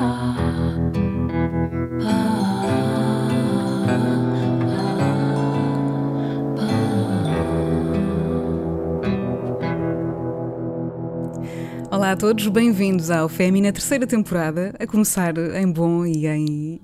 啊。Todos, bem-vindos ao Fémina, terceira temporada, a começar em bom e em,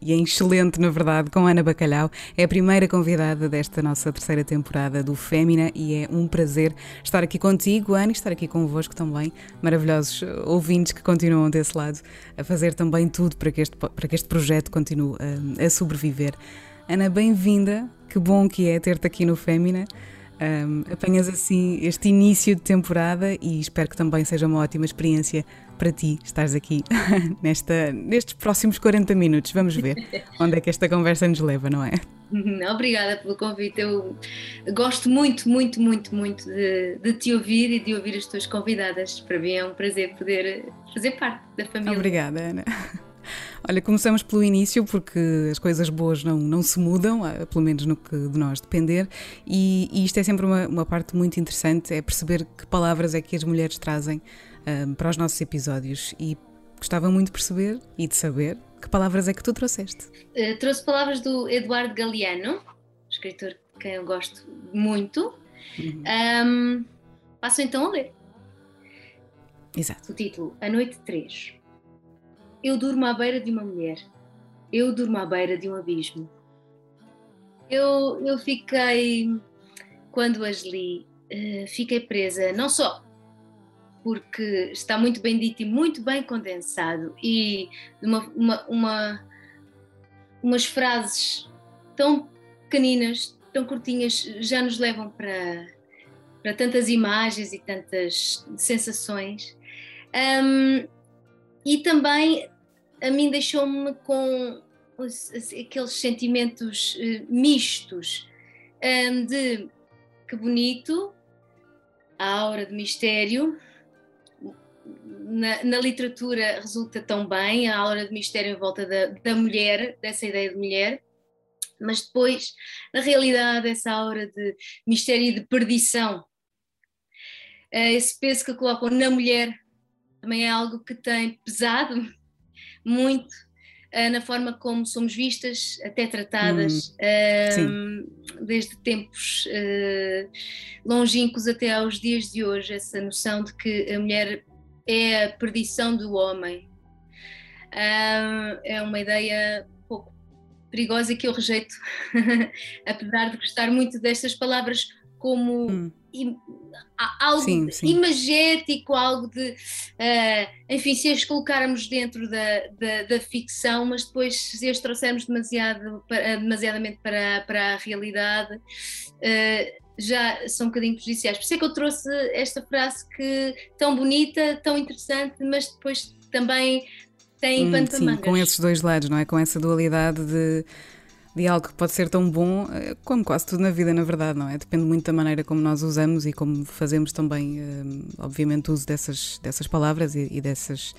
e em, excelente, na verdade, com Ana Bacalhau. É a primeira convidada desta nossa terceira temporada do Fémina e é um prazer estar aqui contigo, Ana, e estar aqui convosco também, maravilhosos ouvintes que continuam desse lado, a fazer também tudo para que este, para que este projeto continue a, a sobreviver. Ana, bem-vinda, que bom que é ter-te aqui no Fémina. Um, apanhas assim este início de temporada e espero que também seja uma ótima experiência para ti estares aqui nesta, nestes próximos 40 minutos. Vamos ver onde é que esta conversa nos leva, não é? Obrigada pelo convite. Eu gosto muito, muito, muito, muito de, de, te ouvir e de ouvir as tuas convidadas. Para mim é um prazer poder fazer parte da família. Obrigada, Ana. Olha, começamos pelo início, porque as coisas boas não, não se mudam, ah, pelo menos no que de nós depender, e, e isto é sempre uma, uma, parte muito interessante, é perceber que palavras é que as mulheres trazem um, ah, para os nossos episódios. E gostava muito de perceber e de saber que palavras é que tu trouxeste. Uh, trouxe palavras do Eduardo Galeano, escritor que eu gosto muito. Uhum. Um, passo então a ler. Exato. O título: A Noite 3. Eu durmo à beira de uma mulher. Eu durmo à beira de um abismo. Eu, eu fiquei, quando as li, uh, fiquei presa, não só porque está muito bem dito e muito bem condensado, e uma, uma, uma umas frases tão pequeninas, tão curtinhas, já nos levam para, para tantas imagens e tantas sensações. Um, e também a mim deixou-me com aqueles sentimentos eh, mistos. De que bonito, a aura de mistério. Na, na, literatura resulta tão bem a aura de mistério em volta da, da mulher, dessa ideia de mulher, mas depois, na realidade, essa aura de mistério e de perdição, eh, esse peso que colocam na mulher também é algo que tem pesado muito uh, na forma como somos vistas, até tratadas, hum, uh, desde tempos uh, longínquos até aos dias de hoje, essa noção de que a mulher é a perdição do homem. é uma ideia pouco perigosa que eu rejeito, apesar de gostar muito destas palavras como hum algo sim, sim. imagético, algo de. Uh, enfim, se as colocarmos dentro da, da, da, ficção, mas depois se as trouxermos demasiado, para, demasiadamente para, para a realidade. Uh, já são um bocadinho prejudiciais. Por isso é que eu trouxe esta frase que tão bonita, tão interessante, mas depois também tem hum, Sim, com esses dois lados, não é? Com essa dualidade de de algo que pode ser tão bom eh, como quase tudo na vida, na verdade, não é? Depende muito da maneira como nós usamos e como fazemos também, eh, obviamente, uso dessas, dessas palavras e, e dessas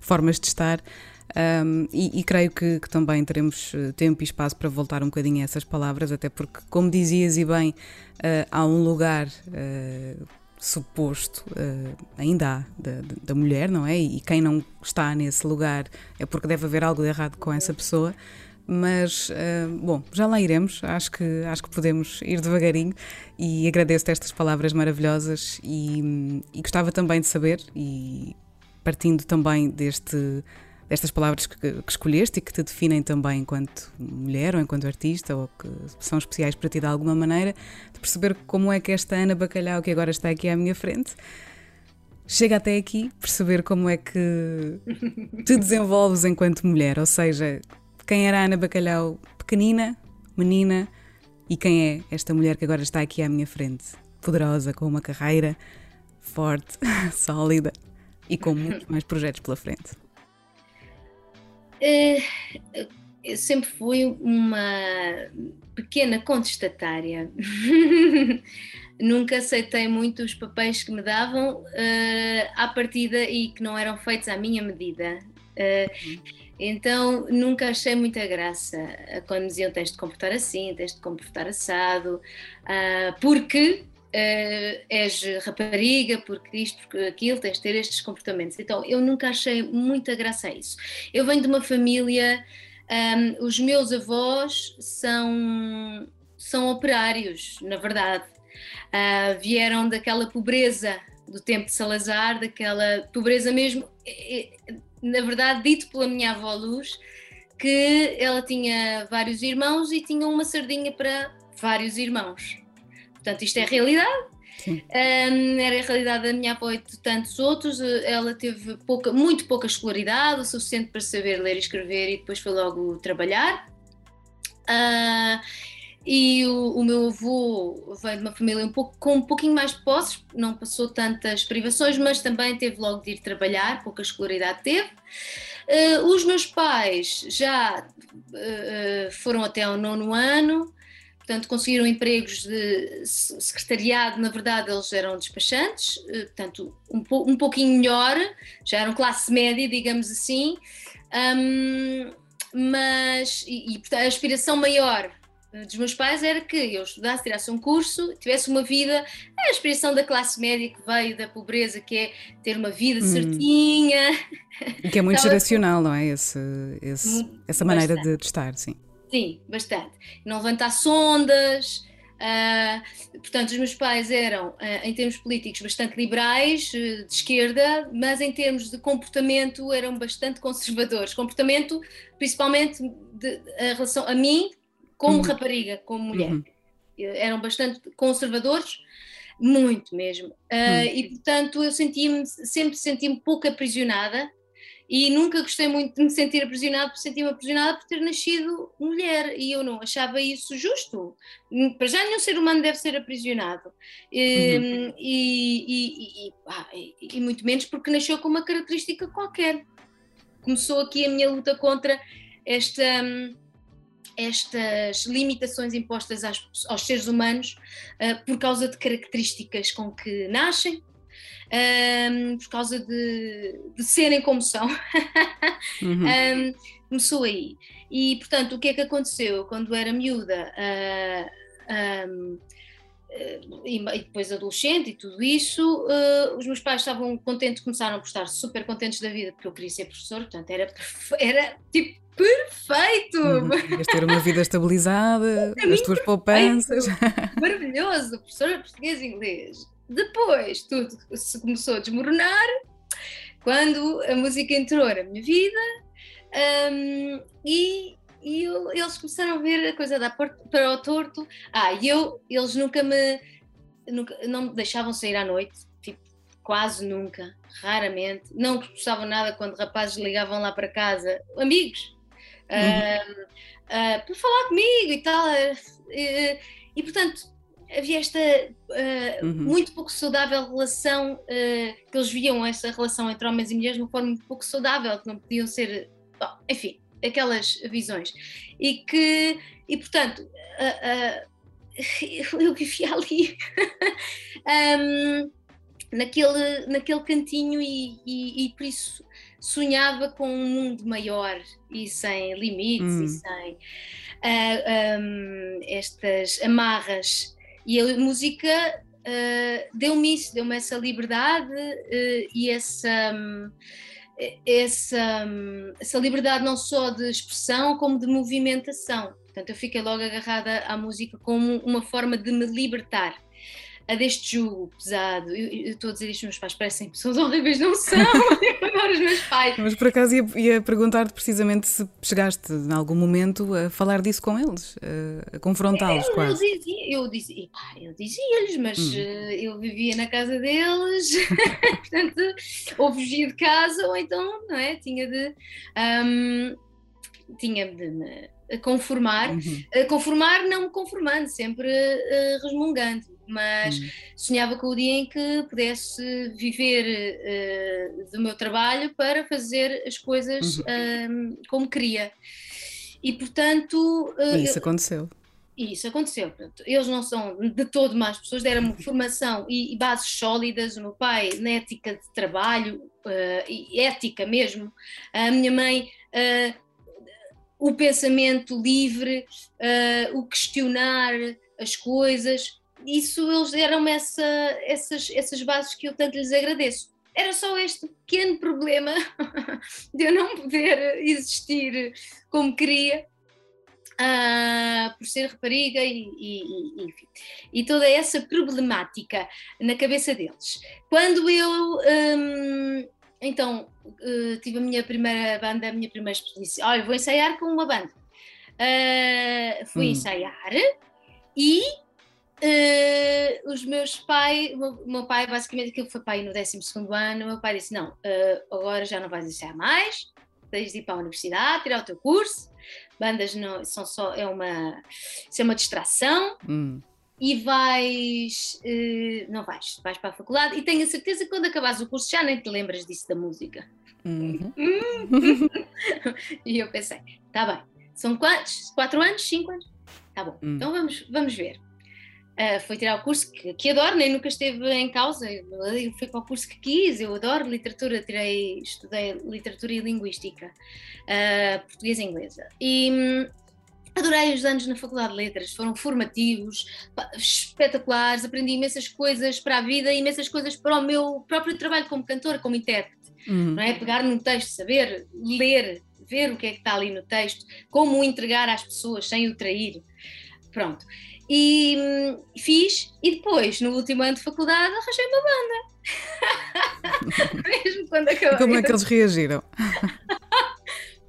formas de estar. Um, e, e, creio que, que, também teremos eh, tempo e espaço para voltar um bocadinho a essas palavras, até porque, como dizias e bem, uh, há um lugar uh, suposto, uh, ainda há, da, da, mulher, não é? E quem não está nesse lugar é porque deve haver algo de errado com essa pessoa mas uh, bom, já lá iremos. Acho que, acho que podemos ir devagarinho e agradeço-te estas palavras maravilhosas e, e, gostava também de saber, e partindo também deste, destas palavras que, que, escolheste e que te definem também enquanto mulher ou enquanto artista ou que são especiais para ti de alguma maneira, de perceber como é que esta Ana Bacalhau que agora está aqui à minha frente chega até aqui, perceber como é que te desenvolves enquanto mulher, ou seja, quem era a Ana Bacalhau pequenina, menina, e quem é esta mulher que agora está aqui à minha frente, poderosa, com uma carreira forte, sólida e com muitos mais projetos pela frente? Eh, eu sempre fui uma pequena contestatária. Nunca aceitei muito os papéis que me davam uh, à partida e que não eram feitos à minha medida. Uh, então nunca achei muita graça quando me diziam tens de comportar assim, tens de comportar assado, uh, porque uh, és rapariga, porque isto, porque aquilo, tens de ter estes comportamentos. Então, eu nunca achei muita graça a isso. Eu venho de uma família, um, os meus avós são, são operários, na verdade. Uh, vieram daquela pobreza do tempo de Salazar, daquela pobreza mesmo, na verdade, dito pela minha avó Luz, que ela tinha vários irmãos e tinha uma sardinha para vários irmãos. Portanto, isto é a realidade. Um, era a realidade da minha avó e de tantos outros. Ela teve pouca, muito pouca escolaridade, o suficiente para saber ler e escrever, e depois foi logo trabalhar. Uh, e o, o, meu avô veio de uma família um pouco, com um pouquinho mais de posses, não passou tantas privações, mas também teve logo de ir trabalhar, pouca escolaridade teve. Uh, os meus pais já uh, foram até ao nono ano, portanto, conseguiram empregos de secretariado, na verdade, eles eram despachantes, eh, portanto, um, um pouquinho melhor, já eram classe média, digamos assim, um, mas, e, e a aspiração maior dos meus pais era que eu estudasse, tirasse um curso, tivesse uma vida, a aspiração da classe média que veio da pobreza, que é ter uma vida hum. certinha. Que é muito geracional, não é? Esse, esse essa maneira de, de estar, sim. Sim, bastante. Não levantar sondas. Uh, portanto, os meus pais eram, uh, em termos políticos, bastante liberais, uh, de esquerda, mas em termos de comportamento eram bastante conservadores. Comportamento, principalmente, de, a relação a mim, como uhum. rapariga, como mulher. Uhum. Eram bastante conservadores, muito mesmo. Uhum. E, portanto, eu sentia-me, sempre senti-me pouco aprisionada e nunca gostei muito de me sentir aprisionada, porque sentia-me aprisionada por ter nascido mulher e eu não achava isso justo. Para já nenhum ser humano deve ser aprisionado uhum. e, e, e, ah, e, muito menos porque nasceu com uma característica qualquer. Começou aqui a minha luta contra esta, estas limitações impostas aos, aos seres humanos uh, por causa de características com que nascem, um, por causa de, de, serem como são. Uhum. um, começou aí. E, portanto, o que é que aconteceu? Quando era miúda uh, um, uh, e, depois adolescente e tudo isso, uh, os meus pais estavam contentes, começaram por estar super contentes da vida, porque eu queria ser professor, portanto, era, era tipo perfeito! Uhum. ter uma vida estabilizada, as tuas poupanças. Maravilhoso, professora de português e inglês. Depois tudo se começou a desmoronar quando a música entrou na minha vida um, e, e eu, eles começaram a ver a coisa da para o torto. Ah, e eu, eles nunca me, nunca, não me deixavam sair à noite, tipo, quase nunca, raramente. Não gostavam nada quando rapazes ligavam lá para casa, amigos, uhum. uh, para falar comigo e tal. Uh, e portanto, havia esta uh, uhum. muito pouco saudável relação, uh, que eles viam essa relação entre homens e mulheres de uma forma muito pouco saudável, que não podiam ser, bom, enfim, aquelas visões. E que, e portanto, uh, eu vivia ali. um, naquele, naquele cantinho e, e, e, por isso sonhava com um mundo maior e sem limites e sem uh, um, estas amarras. E a música uh, deu-me isso, deu-me essa liberdade uh, e essa, um, essa, um, essa liberdade não só de expressão, como de movimentação. Portanto, eu fiquei logo agarrada à música como uma forma de me libertar a deste jugo pesado. Eu, estou a dizer isto, meus pais parecem pessoas horríveis, não são? eu adoro os meus pais. Mas por acaso ia, ia perguntar-te precisamente se chegaste em algum momento a falar disso com eles, a, confrontá-los quase. Eu dizia, eu dizia, eu dizia-lhes, mas hum. uh, eu vivia na casa deles, portanto, ou fugia de casa, ou então, não é? Tinha de. Um, tinha de me conformar, uhum. conformar não me conformando, sempre uh, resmungando mas hum. sonhava com o dia em que pudesse viver uh, do meu trabalho para fazer as coisas uhum. uh, como queria. E portanto. Uh, isso aconteceu. Isso aconteceu. Eles não são de todo más pessoas, deram-me formação e, e, bases sólidas. O meu pai, na ética de trabalho, e ética mesmo. A minha mãe, o pensamento livre, o questionar as coisas isso eles deram-me essa, essas, essas bases que eu tanto lhes agradeço. Era só este pequeno problema de eu não poder existir como queria, uh, por ser rapariga e, e, e, e toda essa problemática na cabeça deles. Quando eu um, então uh, tive a minha primeira banda, a minha primeira experiência, olha, vou ensaiar com uma banda. Uh, fui hum. ensaiar e Uh, os meus pais, o meu pai, basicamente, aquilo foi pai no 12 ano. O meu pai disse: Não, uh, agora já não vais ensaiar mais, tens de ir para a universidade, tirar o teu curso. Bandas não, são só, é uma, é uma distração. Hum. E vais, uh, não vais, vais para a faculdade e tenho a certeza que quando acabares o curso já nem te lembras disso da música. Uhum. e eu pensei, tá bem, são quantos? Quatro anos? Cinco anos? Tá bom, hum. então vamos, vamos ver. Uh, foi tirar o curso que, que, adoro, nem nunca esteve em causa. Eu fui para o curso que quis, eu adoro literatura, tirei, estudei literatura e linguística, uh, portuguesa e inglesa. E hum, adorei os anos na Faculdade de Letras, foram formativos, espetaculares, aprendi imensas coisas para a vida, imensas coisas para o meu próprio trabalho como cantora, como intérprete. Uhum. Não é? Pegar num texto, saber ler, ver o que é que está ali no texto, como o entregar às pessoas sem o trair. Pronto. E hum, fiz, e depois, no último ano de faculdade, arranjei uma banda. Mesmo quando acabei. Como é que eles reagiram?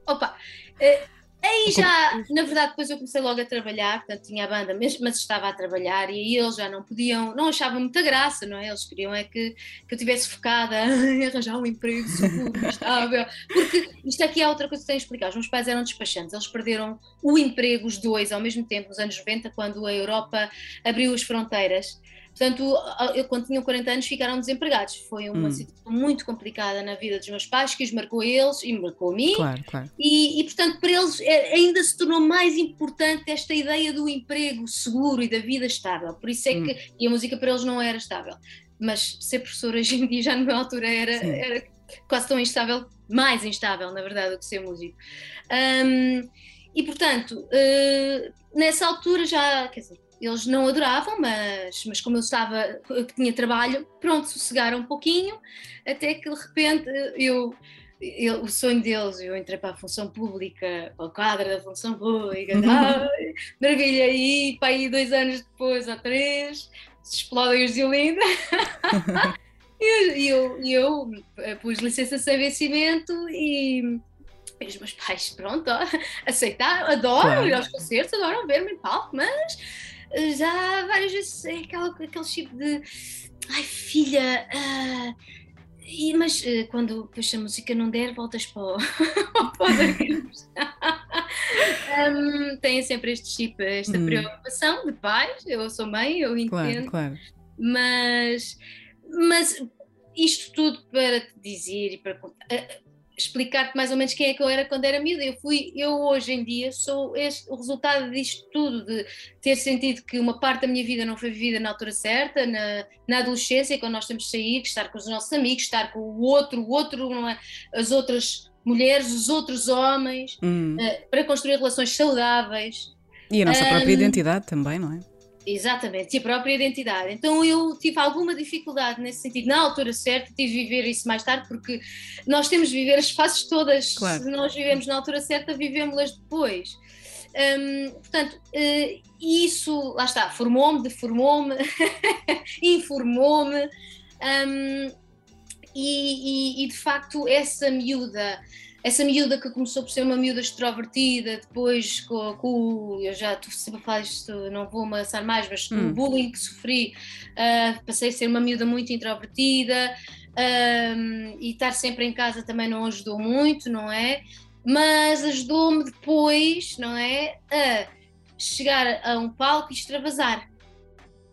Opa, eh, Aí já, na verdade, depois eu comecei logo a trabalhar, portanto tinha a banda, mesmo, mas estava a trabalhar e aí eles já não podiam, não achavam muita graça, não é? Eles queriam é que, que eu estivesse focada em arranjar um emprego seguro, estável, porque isto aqui é outra coisa que tenho a explicar. Os meus pais eram despachantes, eles perderam o emprego, os dois, ao mesmo tempo, nos anos 90, quando a Europa abriu as fronteiras Portanto, eu, quando tinham 40 anos ficaram desempregados. Foi uma hum. situação muito complicada na vida dos meus pais, que os marcou a eles e marcou a mim. Claro, claro. E, e, portanto, para eles é, ainda se tornou mais importante esta ideia do emprego seguro e da vida estável. Por isso é hum. que. E a música para eles não era estável. Mas ser professor hoje em dia, já na minha altura, era, era quase tão instável, mais instável, na verdade, do que ser músico. Um, e portanto, uh, nessa altura já, quer dizer, eles não adoravam, mas, mas como eu estava, eu tinha trabalho, pronto, sossegaram um pouquinho, até que de repente eu, eu, o sonho deles, eu entrei para a função pública, para o quadro da função pública, ah, maravilha, e para aí dois anos depois, ou três, se explodem os de Olinda. e eu, eu, eu eh, pus licença sem vencimento e os meus pais, pronto, aceitaram, adoram claro. ir aos concertos, adoram ver-me em palco, mas já várias vezes é aquela, aquele tipo de ai filha, uh, e, mas uh, quando depois a música não der, voltas para o, um, Tem sempre este chip, esta hum. preocupação de pais, eu sou mãe, eu entendo, claro, claro. mas mas isto tudo para te dizer e para uh, explicar-te mais ou menos quem é que eu era quando era miúda. Eu fui, eu hoje em dia sou este, o resultado disto tudo, de ter sentido que uma parte da minha vida não foi vivida na altura certa, na, na adolescência, quando nós temos de sair, estar com os nossos amigos, estar com o outro, o outro, é? as outras mulheres, os outros homens, hum. uh, para construir relações saudáveis. E a nossa um, própria identidade também, não é? Exatamente, e a própria identidade. Então eu tive alguma dificuldade nesse sentido, na altura certa, tive de viver isso mais tarde, porque nós temos de viver as fases todas. Claro. Se nós vivemos na altura certa, vivemos-las depois. Hum, portanto, uh, isso, lá está, formou-me, deformou-me, informou-me, um, e, e, e de facto essa miúda essa miúda que começou por ser uma miúda extrovertida, depois com, com eu já estou sempre a falar isto, não vou amassar mais, mas hum. o bullying que sofri, uh, passei a ser uma miúda muito introvertida uh, e estar sempre em casa também não ajudou muito, não é? Mas ajudou-me depois, não é? A chegar a um palco e extravasar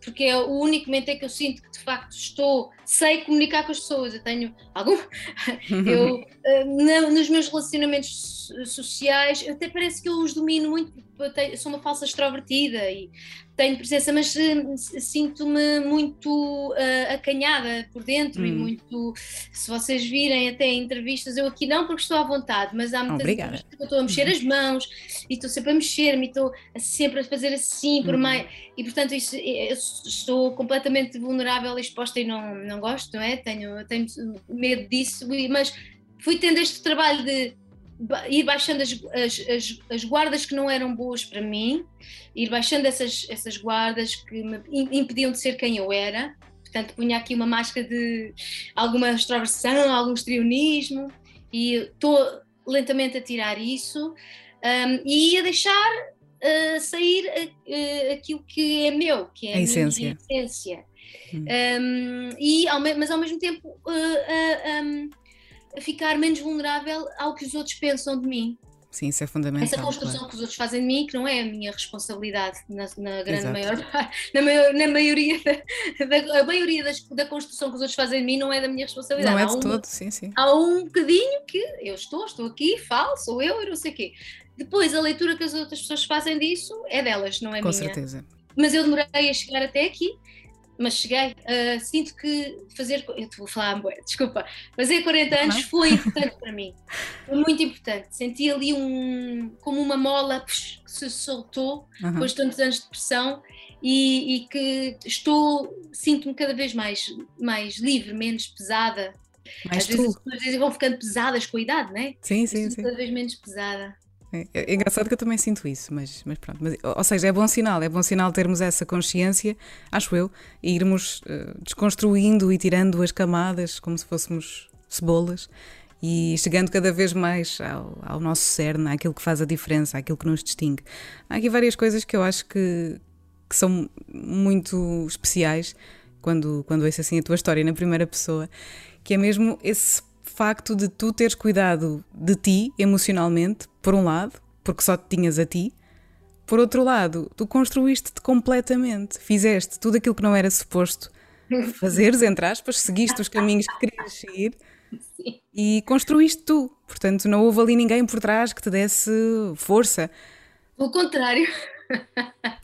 porque é o único momento em que eu sinto que de facto estou, sei comunicar com as pessoas. Eu tenho algum. eu, uh, nos meus relacionamentos sociais, até parece que eu os domino muito, tenho, sou uma falsa extrovertida e tenho presença, mas uh, sinto-me muito uh, acanhada por dentro hum. e muito. Se vocês virem até entrevistas, eu aqui não porque estou à vontade, mas há muitas vezes que eu estou a mexer as mãos e estou sempre a mexer-me, estou sempre a fazer assim, por hum. mais. E portanto, isso, estou completamente vulnerável e exposta e não, não gosto, não é? Tenho, tenho medo disso, mas fui tendo este trabalho de ir baixando as, as, as, as, guardas que não eram boas para mim, ir baixando essas, essas guardas que me impediam de ser quem eu era. Portanto, punha aqui uma máscara de alguma extroversão, algum estrionismo, e estou lentamente a tirar isso um, e a deixar uh, sair uh, aquilo que é meu, que é a, a essência. essência. Hum. Um, e, ao, mas ao mesmo tempo. Uh, um, a ficar menos vulnerável ao que os outros pensam de mim. Sim, isso é fundamental. Essa construção claro. que os outros fazem de mim, que não é a minha responsabilidade na, na grande maior na, maior, na maioria, da, da, a maioria das, da construção que os outros fazem de mim não é da minha responsabilidade. Não é de um, todo, sim, sim. Há um bocadinho que eu estou, estou aqui, falo, sou eu e não sei o quê. Depois, a leitura que as outras pessoas fazem disso é delas, não é Com minha. Com certeza. Mas eu demorei a chegar até aqui mas cheguei. Uh, sinto que fazer. Eu vou falar, desculpa. Fazer 40 anos uhum. foi importante para mim. Foi muito importante. Senti ali um. como uma mola que se soltou uhum. depois de tantos anos de pressão e, e que estou. sinto-me cada vez mais, mais livre, menos pesada. Mais Às tu. vezes as pessoas vão ficando pesadas com a idade, não é? Sim, sim, sim. Cada vez menos pesada. É, é, engraçado que eu também sinto isso, mas, mas pronto. Mas, ou seja, é bom sinal, é bom sinal termos essa consciência, acho eu, e irmos uh, desconstruindo e tirando as camadas como se fôssemos cebolas e chegando cada vez mais ao, ao, nosso cerne, àquilo que faz a diferença, àquilo que nos distingue. Há aqui várias coisas que eu acho que, que são muito especiais quando, quando ouço assim a tua história na primeira pessoa, que é mesmo esse facto de tu teres cuidado de ti emocionalmente, por um lado, porque só te tinhas a ti, por outro lado, tu construíste-te completamente, fizeste tudo aquilo que não era suposto fazeres, entre aspas, seguiste os caminhos que querias seguir Sim. e construíste tu. Portanto, não houve ali ninguém por trás que te desse força. Pelo contrário.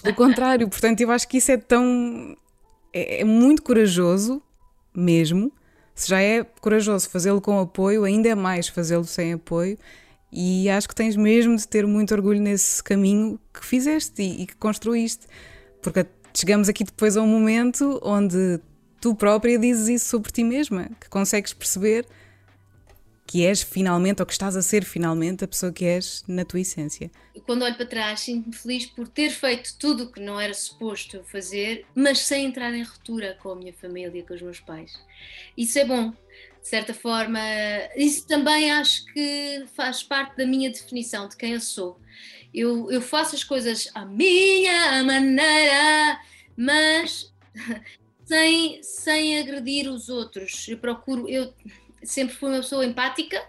Pelo contrário, portanto, eu acho que isso é tão. é, é muito corajoso mesmo se já é corajoso fazê-lo com apoio, ainda é mais fazê-lo sem apoio. E acho que tens mesmo de ter muito orgulho nesse caminho que fizeste e, e que construíste. Porque chegamos aqui depois a um momento onde tu própria dizes isso sobre ti mesma, que consegues perceber que és finalmente, ou que estás a ser finalmente, a pessoa que és na tua essência. Quando olho para trás, sinto-me feliz por ter feito tudo o que não era suposto fazer, mas sem entrar em ruptura com a minha família, com os meus pais. Isso é bom, de certa forma. Isso também acho que faz parte da minha definição de quem eu sou. Eu, eu faço as coisas à minha maneira, mas sem, sem agredir os outros. Eu procuro. Eu, sempre fui uma pessoa empática,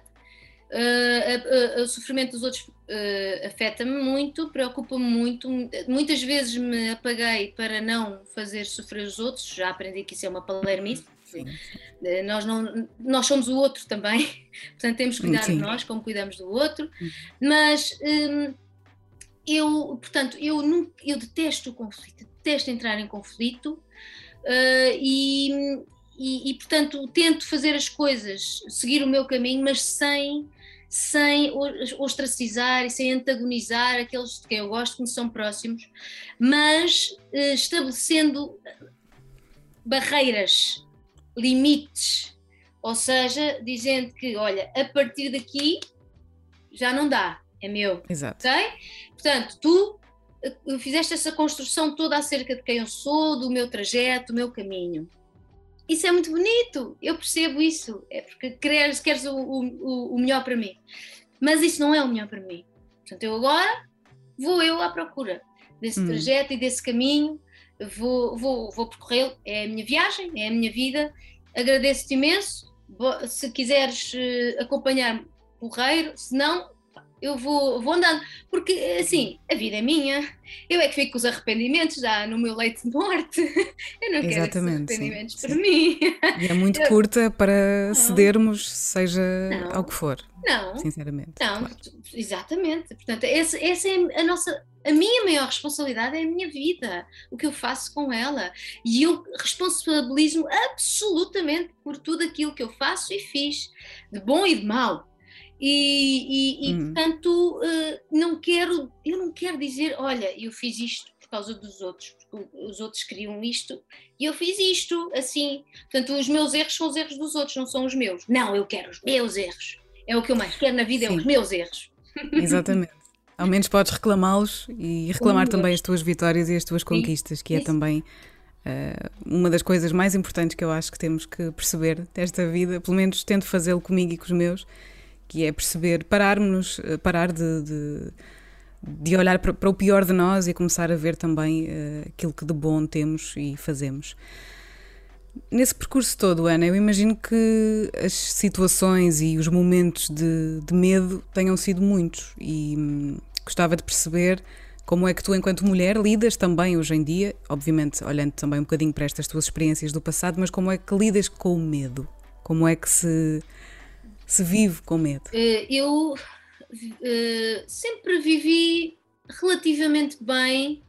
uh, o sofrimento dos outros uh, afeta-me muito, preocupa-me muito. Muitas vezes me apaguei para não fazer sofrer os outros, já aprendi que isso é uma palermice. Uh, nós, não, nós somos o outro também, portanto temos que cuidar Sim. de nós como cuidamos do outro, mas um, eu, portanto, eu, nunca, eu detesto o conflito, detesto entrar em conflito. Uh, e, e, e, portanto tento fazer as coisas, seguir o meu caminho, mas sem sem ostracizar e sem antagonizar aqueles de quem eu gosto, que me são próximos, mas eh, estabelecendo barreiras, limites, ou seja, dizendo que, olha, a partir daqui já não dá, é meu. Exato. Okay? Portanto, tu eh, fizeste essa construção toda acerca de quem eu sou, do meu trajeto, do meu caminho isso é muito bonito, eu percebo isso, é porque queres, queres o, o, o melhor para mim. Mas isso não é o melhor para mim. Portanto, eu agora vou eu à procura desse hum. trajeto e desse caminho, vou, vou, vou percorrê-lo. É a minha viagem, é a minha vida. Agradeço-te imenso. Se quiseres eh, acompanhar-me, porreiro, se não, eu vou, vou andando, porque assim, a vida é minha, eu é que fico com os arrependimentos já no meu leite de morte, eu não Exatamente, quero arrependimentos sim, para sim. mim. E é muito eu... curta para não. cedermos, seja não. ao que for. Não. Sinceramente. Não, claro. exatamente. Portanto, essa, essa é a nossa A minha maior responsabilidade é a minha vida, o que eu faço com ela. E eu responsabilizo-me absolutamente por tudo aquilo que eu faço e fiz, de bom e de mau. E, e, e uhum. portanto, uh, não quero, eu não quero dizer, olha, eu fiz isto por causa dos outros, porque os outros queriam isto e eu fiz isto assim. Portanto, os meus erros são os erros dos outros, não são os meus. Não, eu quero os meus erros. É o que eu mais quero na vida, Sim. é os meus erros. Exatamente. Ao menos podes reclamá-los e reclamar também as tuas vitórias e as tuas conquistas, que é também uh, uma das coisas mais importantes que eu acho que temos que perceber desta vida, pelo menos tento fazê-lo comigo e com os meus, que é perceber, pararmos, eh, parar de, de, de olhar para, o pior de nós e começar a ver também uh, aquilo que de bom temos e fazemos. Nesse percurso todo, Ana, eu imagino que as situações e os momentos de, de medo tenham sido muitos e hum, gostava de perceber como é que tu, enquanto mulher, lidas também hoje em dia, obviamente olhando também um bocadinho para estas tuas experiências do passado, mas como é que lidas com o medo? Como é que se, se vive com medo? Eh, eu uh, sempre vivi relativamente bem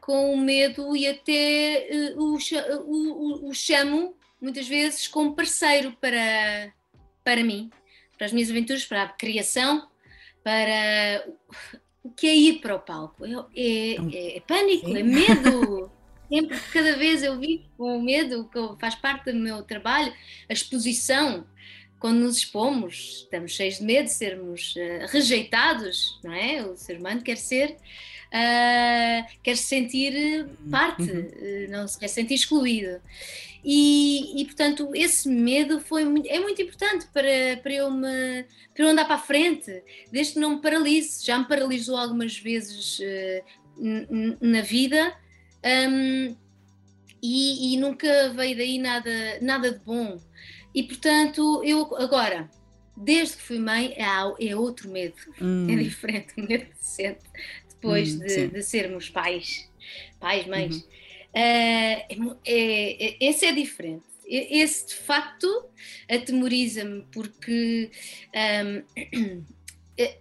com o medo e até uh, o, o, o, chamo muitas vezes como parceiro para, para mim, para as minhas aventuras, para a criação, para o que é ir para o palco. É, é, é pânico, Sim. é medo. Sempre, cada vez eu vivo com o medo, que faz parte do meu trabalho, a exposição. Quando nos expomos, estamos cheios de medo de sermos uh, rejeitados, não é? O ser humano quer ser uh, quer se sentir parte, uhum. uh, não se quer sentir excluído. E, e, portanto, esse medo foi muito, é muito importante para, para, eu me, para eu andar para a frente, desde que não me paralise. Já me paralisou algumas vezes uh, na vida um, e, e, nunca veio daí nada, nada de bom. E portanto, eu agora, desde que fui mãe, é, é outro medo, hum. é diferente, o medo se sente depois hum, de, de, sermos pais, pais, mães. Uhum. Uh, é, é, esse é diferente. Esse de facto atemoriza-me porque um,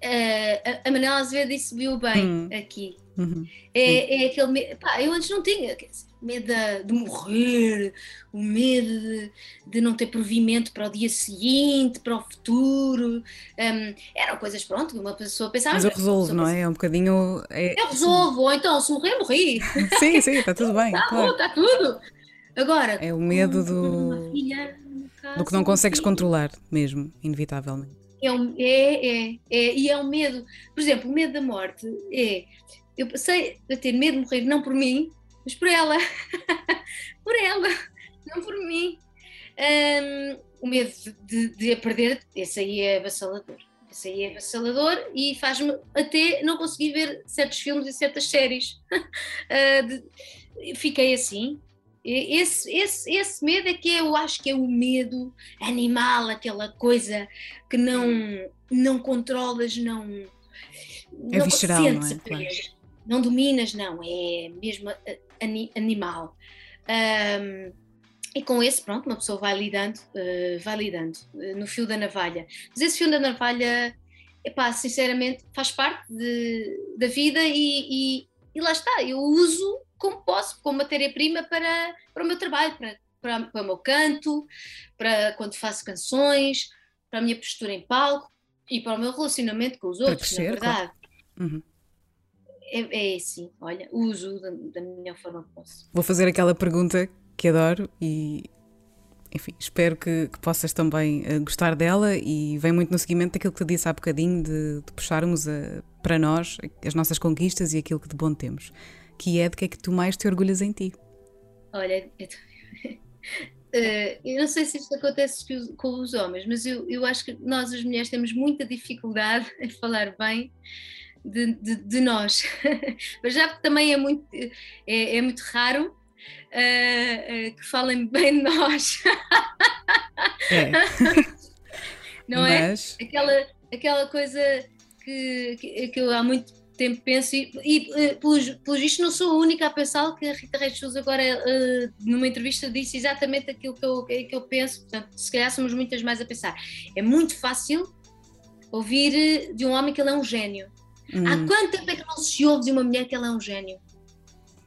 a, a Manela Azevedo disse bem hum. aqui. Uhum. É, é aquele. Pá, eu antes não tinha medo de, de morrer, o medo de, de, não ter provimento para o dia seguinte, para o futuro. Um, eram coisas, pronto, uma pessoa pensava. Mas eu resolvo, não é? É um bocadinho. É... Eu resolvo, ou então se morrer, morri. Sim, sim, está tudo bem. Está claro. está tudo. Agora. É o medo do. Filha, caso, do que não consegues controlar, mesmo, inevitavelmente. É, um, é, é, é, e é um medo. Por exemplo, o medo da morte é. Eu passei a ter medo de morrer, não por mim, mas por ela, por ela, não por mim. Um, o medo de, de a perder, esse aí é avassalador. Esse aí é avassalador e faz-me até não conseguir ver certos filmes e certas séries. uh, de, fiquei assim. Esse, esse, esse medo é que eu acho que é o medo animal, aquela coisa que não, não controlas, não. É não visceral, não é? Claro. Não dominas, não, é mesmo animal. Um, e com esse, pronto, uma pessoa vai lidando, uh, vai lidando uh, no fio da navalha. Mas esse fio da navalha, epá, sinceramente, faz parte de, da vida e, e, e, lá está, eu uso como posso, como matéria-prima para, para o meu trabalho, para, para, para o meu canto, para quando faço canções, para a minha postura em palco e para o meu relacionamento com os outros, crescer, na verdade. Claro. Uhum é, é assim, olha, uso da, da melhor forma que posso. Vou fazer aquela pergunta que adoro e enfim, espero que, que, possas também uh, gostar dela e vem muito no seguimento daquilo que te disse há bocadinho de, de puxarmos a, para nós as nossas conquistas e aquilo que de bom temos, que é de que é que tu mais te orgulhas em ti. Olha, eu, uh, eu não sei se isto acontece com os homens, mas eu, eu acho que nós as mulheres temos muita dificuldade em falar bem de, de, de nós. Mas já que também é muito, é, é muito raro uh, uh, que falem bem de nós. É. Não é? Mas... é? Aquela, aquela coisa que, que, que, eu há muito tempo penso, e, e uh, pelos, pelos vistos não sou a única a pensar que a Rita Reis Souza agora uh, numa entrevista disse exatamente aquilo que eu, que eu penso, portanto se calhar somos muitas mais a pensar. É muito fácil ouvir de um homem que ele é um gênio Hum. Há quanto tempo é que não se ouve de uma mulher que ela é um gênio?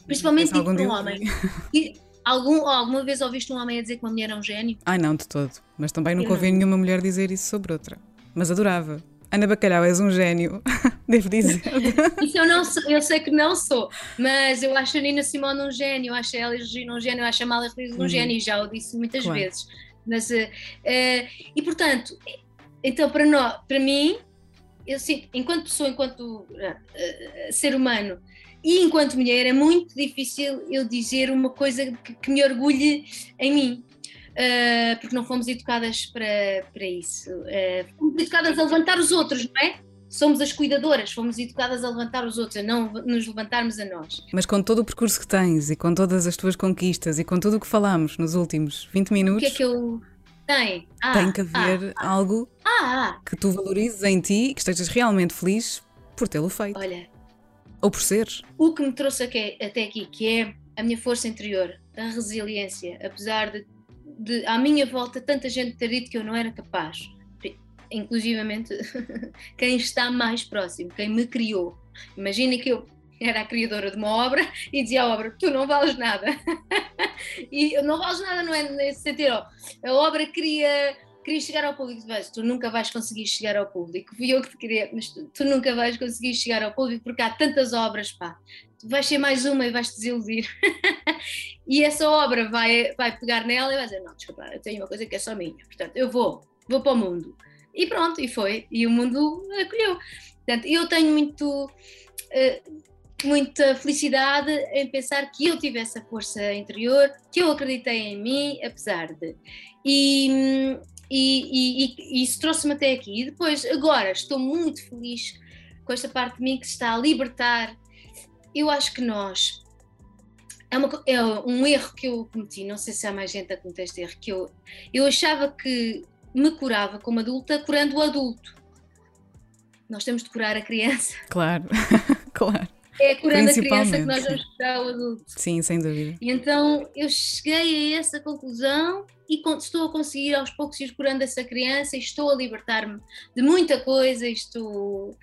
Principalmente tipo um homem. E, algum, alguma vez ouviste um homem a dizer que uma mulher é um gênio? Ai, não, de todo. Mas também nunca ouvi nenhuma mulher dizer isso sobre outra. Mas adorava. Ana Bacalhau, és um gênio, devo dizer. Isso eu não sou, eu sei que não sou, mas eu acho a Nina Simone um gênio, eu acho a Elis Regina um gênio, eu acho a Malia Feliz um uhum. gênio, já o disse muitas claro. vezes. Mas, uh, uh, e portanto, então para, nós, para mim, eu sinto, enquanto pessoa, enquanto uh, ser humano e enquanto mulher, é muito difícil eu dizer uma coisa que, que me orgulhe em mim. Uh, porque não fomos educadas para, para isso. Uh, fomos educadas a levantar os outros, não é? Somos as cuidadoras, fomos educadas a levantar os outros, a não nos levantarmos a nós. Mas com todo o percurso que tens e com todas as tuas conquistas e com tudo o que falámos nos últimos 20 minutos. O que é que eu. Tem. Ah, tem que haver ah, ah, algo ah, que tu valorizes em ti e que estejas realmente feliz por tê-lo feito. Olha. Ou por seres. O que me trouxe aqui, até aqui, que é a minha força interior, a resiliência, apesar de de, à minha volta tanta gente ter dito que eu não era capaz, inclusivamente quem está mais próximo, quem me criou. Imagina que eu era a criadora de uma obra e dizia à obra: Tu não vales nada. e não vales nada, não é nesse sentido. A obra queria, queria chegar ao público. Mas tu nunca vais conseguir chegar ao público. Fui eu que te queria, mas tu, tu, nunca vais conseguir chegar ao público porque há tantas obras, pá vais ser mais uma e vais te desiludir. e essa obra vai, vai pegar nela e vai dizer: Não, desculpa, eu tenho uma coisa que é só minha, portanto, eu vou, vou para o mundo. E pronto, e foi. E o mundo acolheu. Portanto, eu tenho muito. Uh, muita felicidade em pensar que eu tive essa força interior, que eu acreditei em mim, apesar de. E, e, e, e isso trouxe-me até aqui. E depois, agora, estou muito feliz com esta parte de mim que se está a libertar eu acho que nós. É, uma, é, um erro que eu cometi, não sei se há mais gente a cometer este erro, que eu, eu achava que me curava como adulta curando o adulto. Nós temos de curar a criança. Claro, claro. É curando a criança que nós vamos curar o adulto. Sim, sem dúvida. E então eu cheguei a essa conclusão e estou a conseguir aos poucos ir curando essa criança e estou a libertar-me de muita coisa, estou,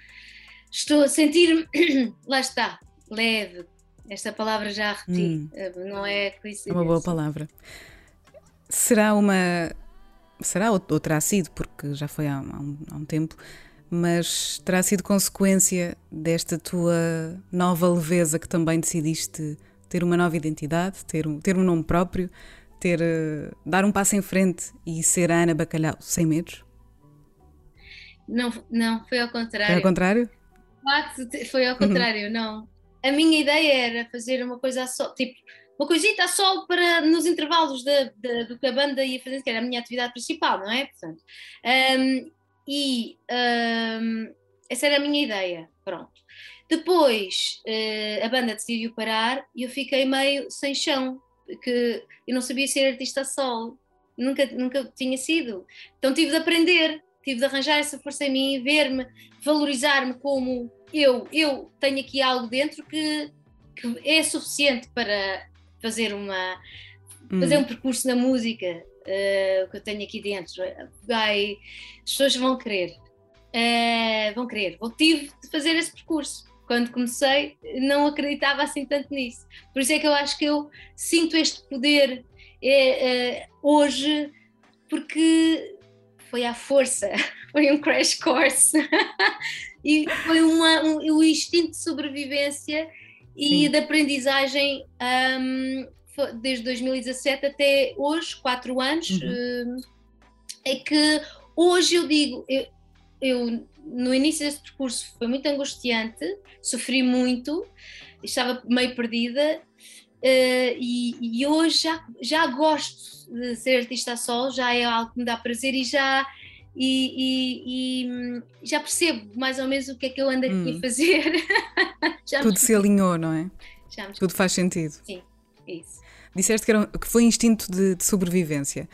estou a sentir-me, lá está, leve. Esta palavra já repeti, hum. Eh, não é coincidência. É uma boa palavra. Será uma. Será ou terá sido, porque já foi há, há, um, há um tempo, mas terá sido consequência desta tua nova leveza que também decidiste ter uma nova identidade, ter um, ter um nome próprio, ter, uh, dar um passo em frente e ser a Ana Bacalhau sem medos? Não, não, foi ao contrário. Foi ao contrário? Foi ao contrário, uhum. não a minha ideia era fazer uma coisa só, tipo, uma coisita só para nos intervalos da, da, do que a banda ia fazer, que era a minha atividade principal, não é? Portanto, um, e um, essa era a minha ideia, pronto. Depois uh, a banda decidiu parar e eu fiquei meio sem chão, porque eu não sabia ser artista solo, nunca, nunca tinha sido. Então tive de aprender, tive de arranjar essa força em mim, ver-me, valorizar-me como eu, eu tenho aqui algo dentro que, que é suficiente para fazer uma fazer um hum. percurso na música uh, que eu tenho aqui dentro. Vai, as pessoas vão querer, uh, vão querer. Eu tive de fazer esse percurso. Quando comecei, não acreditava assim tanto nisso. Por isso é que eu acho que eu sinto este poder uh, hoje, porque foi à força, foi um crash course. e foi uma, um, um instinto de sobrevivência e Sim. de aprendizagem um, desde 2017 até hoje, quatro anos, uhum. uh, é que hoje eu digo, eu, eu, no início desse percurso foi muito angustiante, sofri muito, estava meio perdida. Uh, e, e, hoje já, já gosto de ser artista a sol, já é algo que me dá prazer e já e, e, e, já percebo mais ou menos o que é que eu ando aqui hum. a fazer. Tudo se alinhou, não é? Tudo faz sentido. Sim, isso. Disseste que, era, que foi instinto de, de, sobrevivência.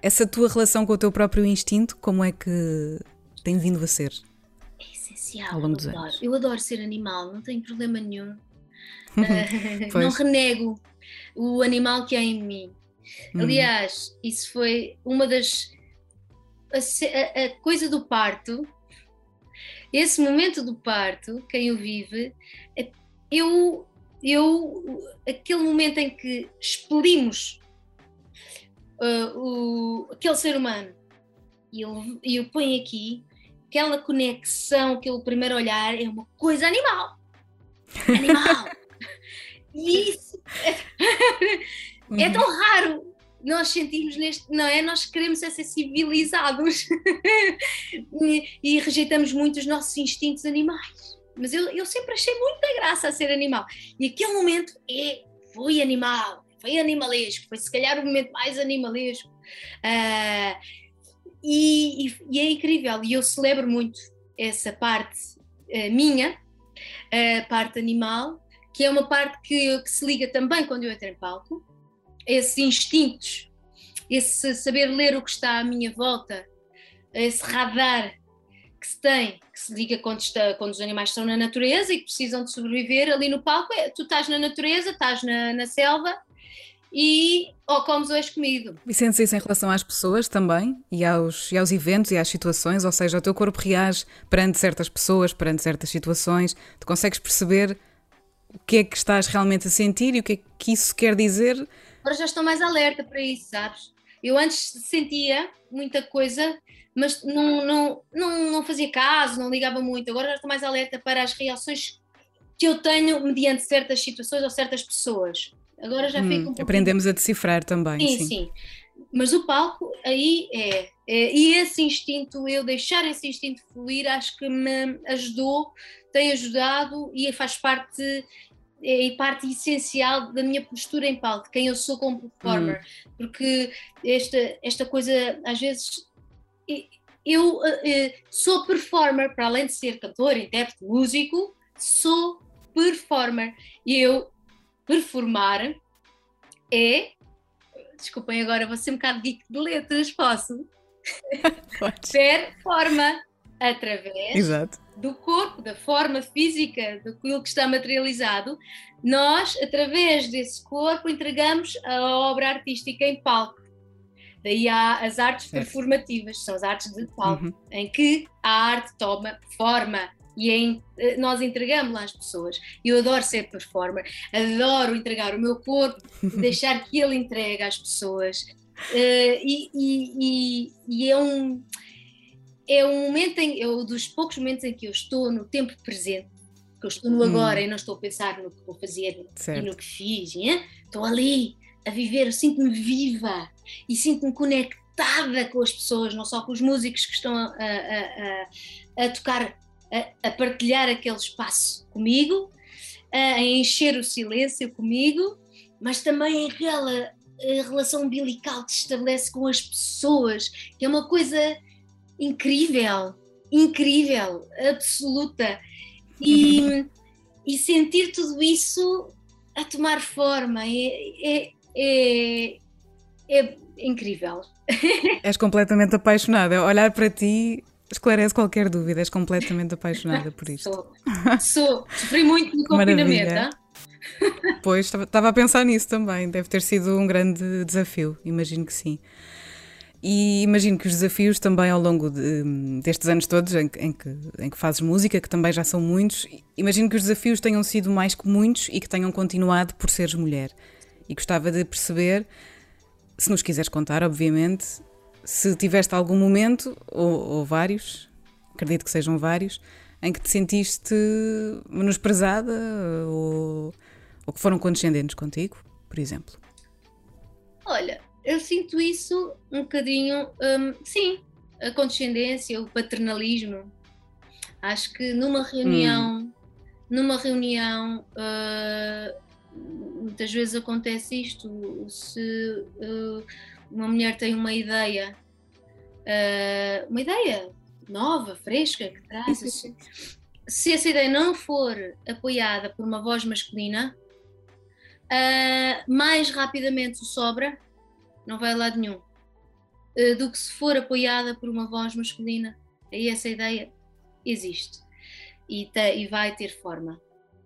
Essa tua relação com o teu próprio instinto, como é que tem vindo a ser? É essencial. Ao longo dos eu, adoro. eu adoro ser animal, não tenho problema nenhum. uh, não renego o animal que há em mim. Hum. Aliás, isso foi uma das a, a, a coisa do parto Esse momento do parto, quem o vive, é, eu, eu aquele momento em que expelimos uh, o, aquele ser humano e eu, eu ponho aqui aquela conexão, aquele primeiro olhar é uma coisa animal. Animal! e isso é, é tão raro nós sentimos neste, não é? Nós queremos ser civilizados e, e, rejeitamos muito os nossos instintos animais. Mas eu, eu sempre achei muita graça a ser animal. E aquele momento é, foi animal, foi animalesco, foi se calhar o momento mais animalesco. Uh, e, e, e, é incrível, e eu celebro muito essa parte uh, minha, a uh, parte animal, que é uma parte que, que se liga também quando eu entro em palco, esses instintos, esse saber ler o que está à minha volta, esse radar que se tem, que se liga quando, está, quando os animais estão na natureza e que precisam de sobreviver ali no palco, é, tu estás na natureza, estás na, na selva e ou comes ou és comido. E sentes isso em relação às pessoas também e aos, e aos eventos e às situações, ou seja, o teu corpo reage perante certas pessoas, perante certas situações, tu consegues perceber o que é que estás realmente a sentir e o que é que isso quer dizer agora já estou mais alerta para isso, sabes? Eu antes sentia muita coisa, mas não, não, não, não fazia caso, não ligava muito. Agora já estou mais alerta para as reações que eu tenho mediante certas situações ou certas pessoas. Agora já hum, fico um Aprendemos a decifrar também. Sim, sim, sim. Mas o palco aí é, é, E esse instinto, eu deixar esse instinto fluir, acho que me ajudou, tem ajudado e faz parte é parte essencial da minha postura em palco, quem eu sou como performer, hum. porque esta, esta coisa, às vezes, eu uh, sou performer, para além de ser cantor, intérprete, músico, sou performer. E eu, performar é. Desculpem agora, vou ser um bocado geek de letras, posso? Performa através Exato do corpo, da forma física, daquilo que está materializado, nós, através desse corpo, entregamos a obra artística em palco. Daí há as artes certo. performativas, são as artes de palco, uhum. em que a arte toma forma e em, eh, nós entregamos lá às pessoas. Eu adoro ser performer, adoro entregar o meu corpo, deixar que ele entregue às pessoas. Uh, e, e, e, e é um é um momento em, é um dos poucos momentos em que eu estou no tempo presente, que eu estou no agora hum. e não estou a pensar no que vou fazer certo. e no que fiz, hein? estou ali a viver, sinto-me viva e sinto-me conectada com as pessoas, não só com os músicos que estão a, a, a, a tocar, a, partilhar aquele espaço comigo, a encher o silêncio comigo, mas também aquela relação umbilical que se estabelece com as pessoas, que é uma coisa incrível, incrível, absoluta. E, e sentir tudo isso a tomar forma é, é, é, é incrível. És completamente apaixonada. Olhar para ti esclarece qualquer dúvida, és completamente apaixonada por isto. Sou, sou. sofri muito no confinamento. Pois, estava a pensar nisso também. Deve ter sido um grande desafio, imagino que sim. E imagino que os desafios também ao longo de, destes anos todos em, em, que, em que fazes música, que também já são muitos, imagino que os desafios tenham sido mais que muitos e que tenham continuado por seres mulher. E gostava de perceber, se nos quiseres contar, obviamente, se tiveste algum momento, ou, ou vários, acredito que sejam vários, em que te sentiste menosprezada ou, ou que foram condescendentes contigo, por exemplo. Olha, eu sinto isso um bocadinho, um, sim, a condescendência, o paternalismo. Acho que numa reunião, hum. numa reunião, uh, muitas vezes acontece isto. Se uh, uma mulher tem uma ideia, uh, uma ideia nova, fresca, que traz. Assim, se essa ideia não for apoiada por uma voz masculina, mais rapidamente sobra não vai a lado nenhum. Uh, do que se for apoiada por uma voz masculina. Aí essa ideia existe e, te, e vai ter forma.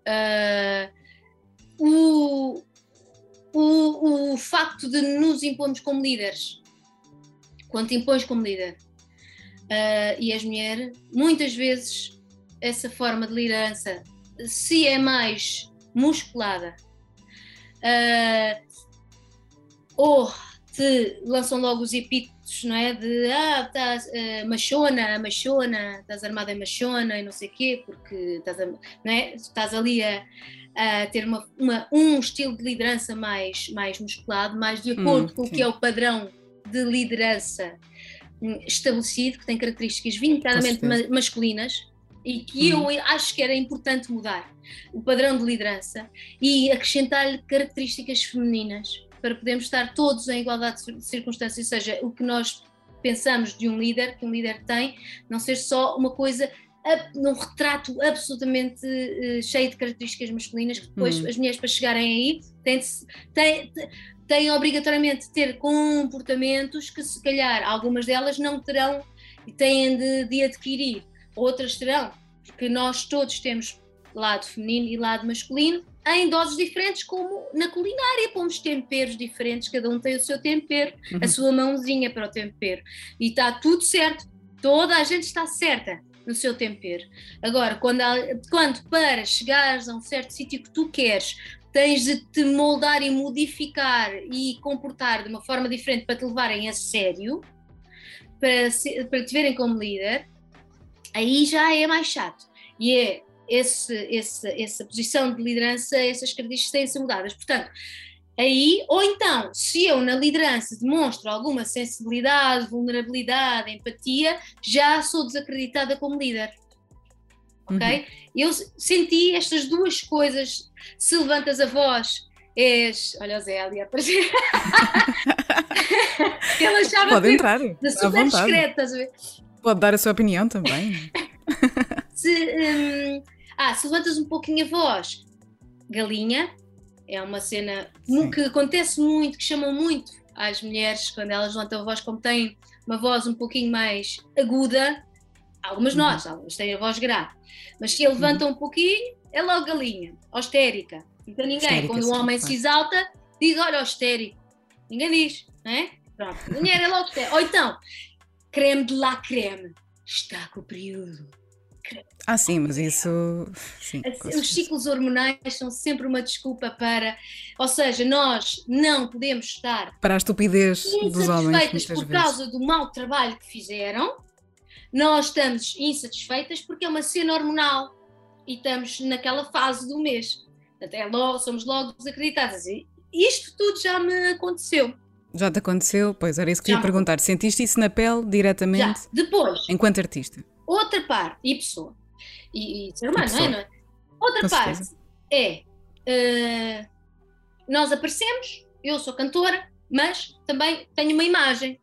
Uh, o, o, o facto de nos impormos como líderes, quando te impões como líder, uh, e as mulheres, muitas vezes essa forma de liderança, se é mais musculada, uh, ou te lançam logo os epítetos, não é? De ah, estás uh, machona, machona, estás armada em machona e não sei o quê, porque estás, a, não é? estás ali a, a ter uma, uma, um estilo de liderança mais, mais musculado, mais de acordo hum, com o que é o padrão de liderança hum, estabelecido, que tem características vincadamente ma masculinas e que hum. eu acho que era importante mudar o padrão de liderança e acrescentar-lhe características femininas para podermos estar todos em igualdade de circunstâncias, ou seja, o que nós pensamos de um líder, que um líder tem, não ser só uma coisa num retrato absolutamente uh, cheio de características masculinas, que depois hum. as mulheres para chegarem aí têm, têm, têm obrigatoriamente de ter comportamentos que se calhar algumas delas não terão e têm de, de adquirir, outras terão, porque nós todos temos lado feminino e lado masculino, em doses diferentes, como na culinária, pomos temperos diferentes, cada um tem o seu tempero, uhum. a sua mãozinha para o tempero, e está tudo certo, toda a gente está certa no seu tempero. Agora, quando, quando para chegares a um certo sítio que tu queres, tens de te moldar e modificar e comportar de uma forma diferente para te levarem a sério, para, para te verem como líder, aí já é mais chato. E é esse, esse, essa posição de liderança, essas características têm de ser mudadas. Portanto, aí, ou então, se eu na liderança demonstro alguma sensibilidade, vulnerabilidade, empatia, já sou desacreditada como líder. Ok? Uhum. Eu senti estas duas coisas. Se levantas a voz, és. Olha o Zé ali a aparecer. Ele achava Pode entrar. super discreta. Pode dar a sua opinião também. se, um, ah, se levantas um pouquinho a voz, galinha, é uma cena Sim. que acontece muito, que chamam muito às mulheres quando elas levantam a voz, como têm uma voz um pouquinho mais aguda, algumas uhum. nós, algumas têm a voz grave, mas se levantam uhum. um pouquinho, é logo galinha, histérica. Então ninguém, histérica, quando o homem se exalta, diz, olha, histérico. Ninguém diz, não é? Pronto, mulher é logo histérica. Ou então, creme de la creme, está com o período ah, sim, mas isso. Sim, Os ciclos hormonais são sempre uma desculpa para. Ou seja, nós não podemos estar. Para a estupidez dos homens. por vezes. causa do mau trabalho que fizeram, nós estamos insatisfeitas porque é uma cena hormonal e estamos naquela fase do mês. Até logo, somos logo desacreditadas. E isto tudo já me aconteceu. Já te aconteceu? Pois era isso que já ia perguntar. Sentiste isso na pele diretamente? Já. Depois. Enquanto artista? Outra parte, e pessoa, e, e ser humano, não é? Não é? Outra Com parte certeza. é uh, nós aparecemos, eu sou cantora, mas também tenho uma imagem.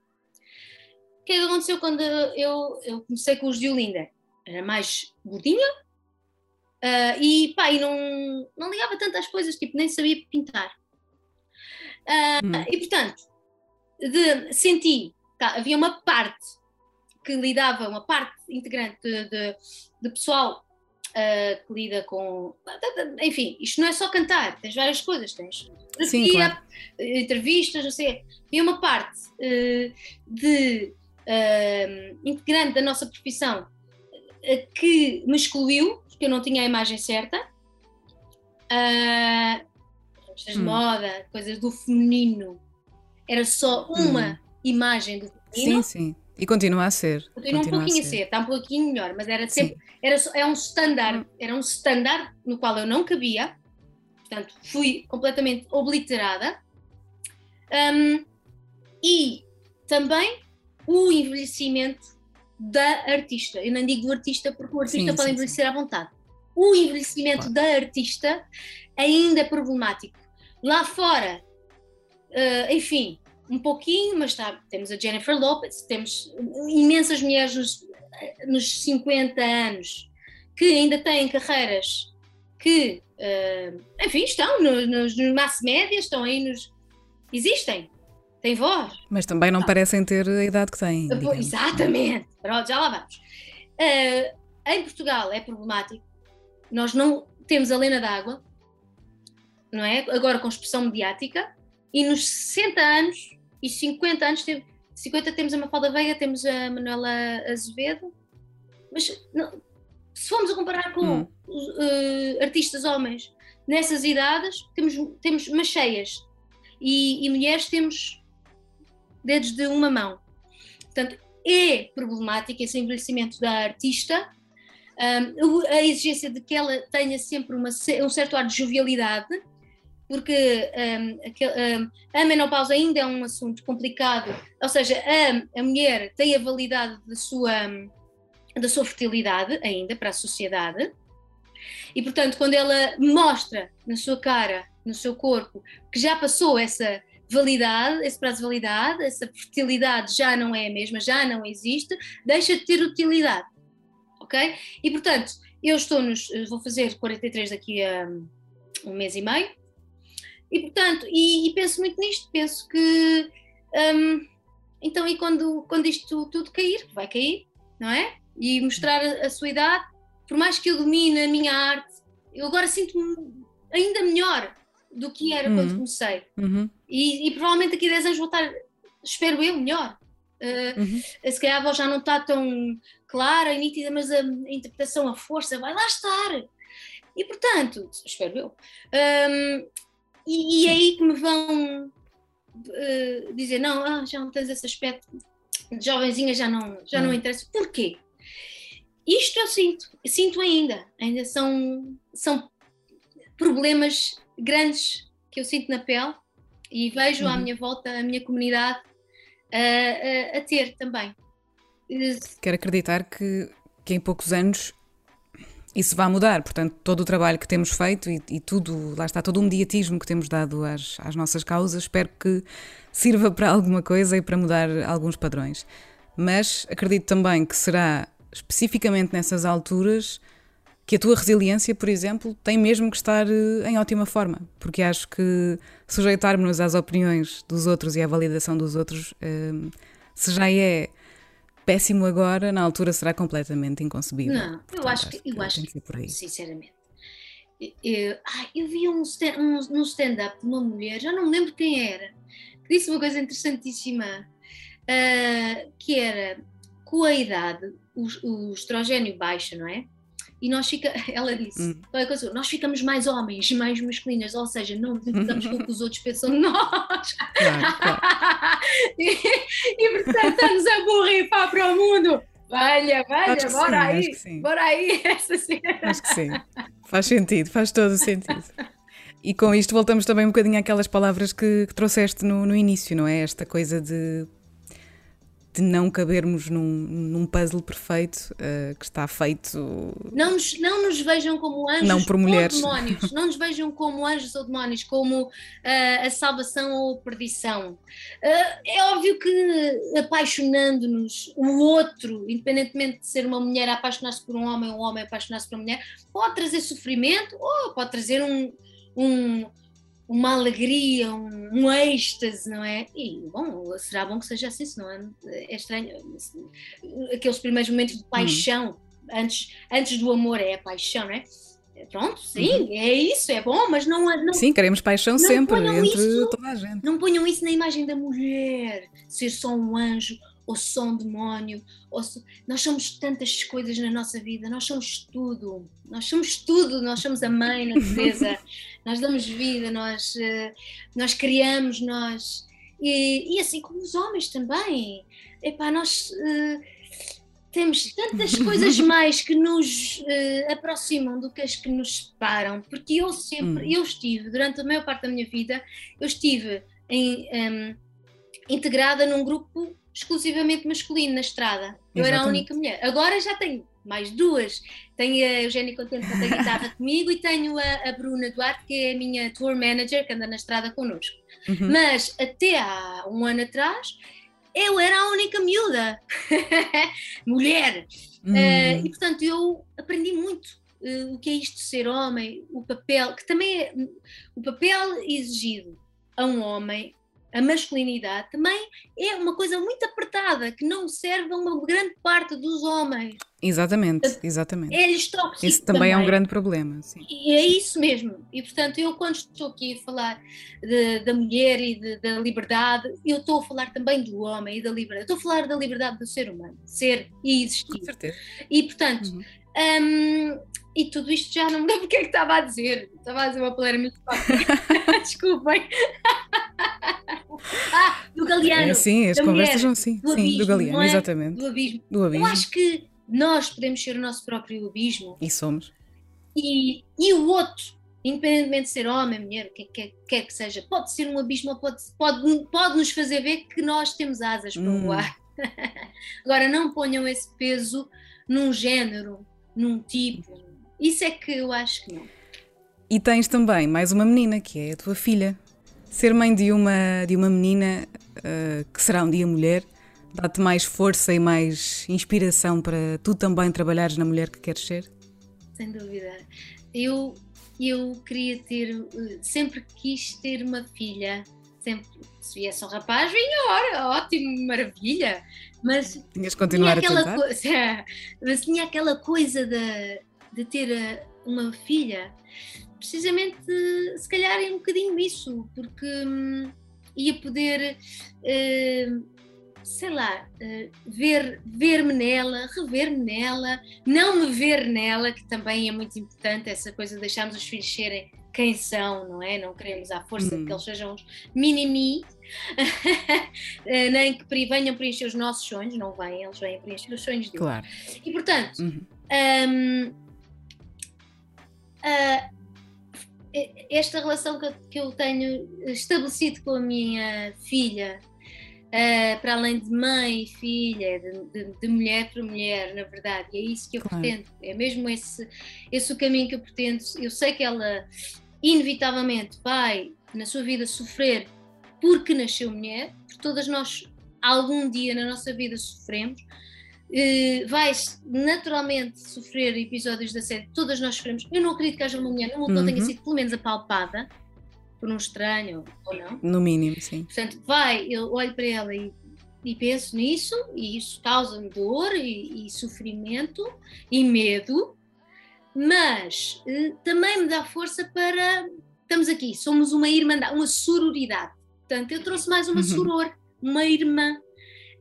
O que é que aconteceu quando eu, eu comecei com os de Olinda? Era mais gordinha uh, e pá, e não, não ligava tanto às coisas, tipo, nem sabia pintar. Uh, hum. E portanto, de, senti, tá, havia uma parte que lidava, uma parte integrante de, de, de pessoal uh, que lida com. Enfim, isto não é só cantar, tens várias coisas, tens Sim, claro. entrevistas, não sei. E uma parte uh, de uh, integrante da nossa profissão que me excluiu, porque eu não tinha a imagem certa. coisas de hum. moda, coisas do feminino. Era só uma hum. imagem do feminino. Sim, sim. E continua a ser. Continua, continua um pouquinho a ser. a ser. está um pouquinho melhor, mas era sempre, era, é um standard, era um standard no qual eu não cabia, portanto fui completamente obliterada. Um, e também o envelhecimento da artista. Eu não digo do artista porque o artista sim, pode sim, envelhecer sim. à vontade. O envelhecimento claro. da artista ainda é problemático. Lá fora, uh, enfim, um pouquinho, mas tá, temos a Jennifer Lopez, temos imensas mulheres nos, nos 50 anos que ainda têm carreiras que, uh, enfim, estão nos, nos, nos mass média, estão aí nos. Existem, têm voz. Mas também não ah. parecem ter a idade que têm. Digamos. Exatamente, Pronto, já lá vamos. Uh, em Portugal é problemático, nós não temos a Lena d'Água, não é? Agora com expressão mediática, e nos 60 anos e 50 anos teve, 50 temos a Mafalda Veiga, temos a Manuela Azevedo, mas não, se formos a comparar com hum. uh, artistas homens nessas idades, temos, temos mas cheias e, e mulheres temos dedos de uma mão. Portanto, é problemático esse envelhecimento da artista, um, a exigência de que ela tenha sempre uma, um certo ar de jovialidade, porque um, um, a menopausa ainda é um assunto complicado, ou seja, a, a mulher tem a validade da sua, da sua fertilidade ainda para a sociedade, e portanto, quando ela mostra na sua cara, no seu corpo, que já passou essa validade, esse prazo de validade, essa fertilidade já não é a mesma, já não existe, deixa de ter utilidade. Ok? E portanto, eu estou nos. Vou fazer 43 daqui a um mês e meio. E portanto, e, e penso muito nisto, penso que. Um, então, e quando, quando isto tudo cair, vai cair, não é? E mostrar a, a sua idade, por mais que eu domine a minha arte, eu agora sinto-me ainda melhor do que era uhum. quando comecei. Uhum. E, e, provavelmente aqui a 10 anos vou estar, espero eu, melhor. Uh, uhum. Se calhar a voz já não está tão clara e nítida, mas a, a interpretação, a força vai lá estar. E portanto, espero eu. Um, e, e, é aí que me vão uh, dizer: não, ah, já não tens esse aspecto de jovenzinha, já não, já não hum. interessa. Porquê? Isto eu sinto, sinto ainda, ainda são, são problemas grandes que eu sinto na pele e vejo uhum. à minha volta a minha comunidade a, a, a ter também. Quero acreditar que, que em poucos anos isso vai mudar. Portanto, todo o trabalho que temos feito e, e, tudo, lá está, todo o mediatismo que temos dado às, às nossas causas, espero que sirva para alguma coisa e para mudar alguns padrões. Mas acredito também que será especificamente nessas alturas que a tua resiliência, por exemplo, tem mesmo que estar eh, em ótima forma, porque acho que sujeitarmos-nos às opiniões dos outros e à validação dos outros, eh, se já é péssimo agora, na altura será completamente inconcebível. Não, Portanto, eu acho que, eu acho que, que sinceramente. Eu, eu vi um, um, um stand-up de uma mulher, já não me lembro quem era, que disse uma coisa interessantíssima, uh, que era com a idade, o, o estrogênio baixa, não é? E nós fica, ela disse, hum. nós ficamos mais homens, mais masculinas, ou seja, não nos com o que os outros pensam de nós. Claro, claro. e, e portanto estamos a borrifar para o mundo. Valha, valha, bora sim, aí, bora aí. Essa sim. Acho que sim. Faz sentido, faz todo o sentido. E com isto voltamos também um bocadinho àquelas palavras que, que trouxeste no, no início, não é? Esta coisa de de não cabermos num, num puzzle perfeito uh, que está feito. Não nos, não nos vejam como anjos não por mulheres. ou demónios, não nos vejam como anjos ou demónios, como uh, a salvação ou a perdição. Uh, é óbvio que apaixonando-nos o outro, independentemente de ser uma mulher apaixonar-se por um homem ou um homem apaixonar-se por uma mulher, pode trazer sofrimento ou pode trazer um, um uma alegria, um, um êxtase, não é? E, bom, será bom que seja assim, senão é, é estranho. Aqueles primeiros momentos de paixão, uhum. antes, antes do amor é a paixão, não é? Pronto, sim, uhum. é isso, é bom, mas não. não sim, queremos paixão sempre entre isso, toda a gente. Não ponham isso na imagem da mulher, ser só um anjo ou só um demónio. Ou Nós somos tantas coisas na nossa vida, nós somos tudo, nós somos tudo, nós somos a mãe, a natureza, nós damos vida, nós, uh, nós criamos, nós. E, e, assim como os homens também. Epá, nós uh, temos tantas coisas mais que nos uh, aproximam do que as que nos separam, porque eu sempre, hum. eu estive, durante a maior parte da minha vida, eu estive em, um, integrada num grupo exclusivamente masculino na estrada. Eu era a única mulher. Agora já tenho mais duas. Tenho a Eugénia Contente que canta guitarra comigo e tenho a, a, Bruna Duarte, que é a minha tour manager, que anda na estrada connosco. Uhum. Mas até há um ano atrás eu era a única miúda, mulher. Uhum. Uh, e portanto eu aprendi muito uh, o que é isto de ser homem, o papel, que também é o papel exigido a um homem a masculinidade também é uma coisa muito apertada que não serve a uma grande parte dos homens. Exatamente, exatamente. É-lhes tóxico. Isso também, também, é um grande problema. Sim. E é isso mesmo. E portanto, eu quando estou aqui a falar de, da mulher e de, da liberdade, eu estou a falar também do homem e da liberdade. Estou a falar da liberdade do ser humano, ser e existir. Com certeza. E portanto, uhum. um, e tudo isto já não me lembro o que é que estava a dizer. Estava a dizer uma palavra muito Desculpem. ah, do Galeano. É, sim, as conversas são assim. Do sim, abismo, do Galeano, é? exatamente. Do abismo. do abismo. Eu acho que nós podemos ser o nosso próprio abismo. E somos. E, e o outro, independentemente de ser homem, mulher, o que quer que, que seja, pode ser um abismo ou pode, pode, pode nos fazer ver que nós temos asas para hum. voar. Agora, não ponham esse peso num género, num tipo. Isso é que eu acho que não. E tens também mais uma menina, que é a tua filha. Ser mãe de uma, de uma menina uh, que será um dia mulher dá-te mais força e mais inspiração para tu também trabalhares na mulher que queres ser? Sem dúvida. Eu, eu queria ter, sempre quis ter uma filha. Sempre, se viesse um rapaz, vinha, ora, ótimo, maravilha. Mas tinhas que continuar tinha a tentar. Coisa, mas tinha aquela coisa de, de ter eh, uma filha precisamente, se calhar, é um bocadinho isso, porque hum, ia poder, uh, sei lá, uh, ver, ver-me nela, rever-me nela, não me ver nela, que também é muito importante, essa coisa de deixarmos os filhos serem quem são, não é? Não queremos à força hum. que eles sejam uns mini-mi, eh, nem que venham preencher os nossos sonhos, não vêm, eles vêm preencher os sonhos deles. Claro. E portanto, uhum. um, uh, esta relação que eu, que eu tenho estabelecido com a minha filha, uh, para além de mãe e filha, de, de, de, mulher para mulher, na verdade, e é isso que eu claro. pretendo, é mesmo esse, esse o caminho que eu pretendo. Eu sei que ela, inevitavelmente, vai na sua vida sofrer porque nasceu mulher, porque todas nós, algum dia na nossa vida, sofremos uh, vais naturalmente sofrer episódios de assédio, todas nós sofremos. Eu não acredito que haja uma mulher no mundo uhum. não tenha sido pelo menos apalpada por um estranho ou não. No mínimo, sim. Portanto, vai, eu olho para ela e, e penso nisso, e isso causa-me dor e, e, sofrimento e medo, mas uh, também me dá força para. Estamos aqui, somos uma irmandade, uma sororidade. Portanto, eu trouxe mais uma uhum. soror, uma irmã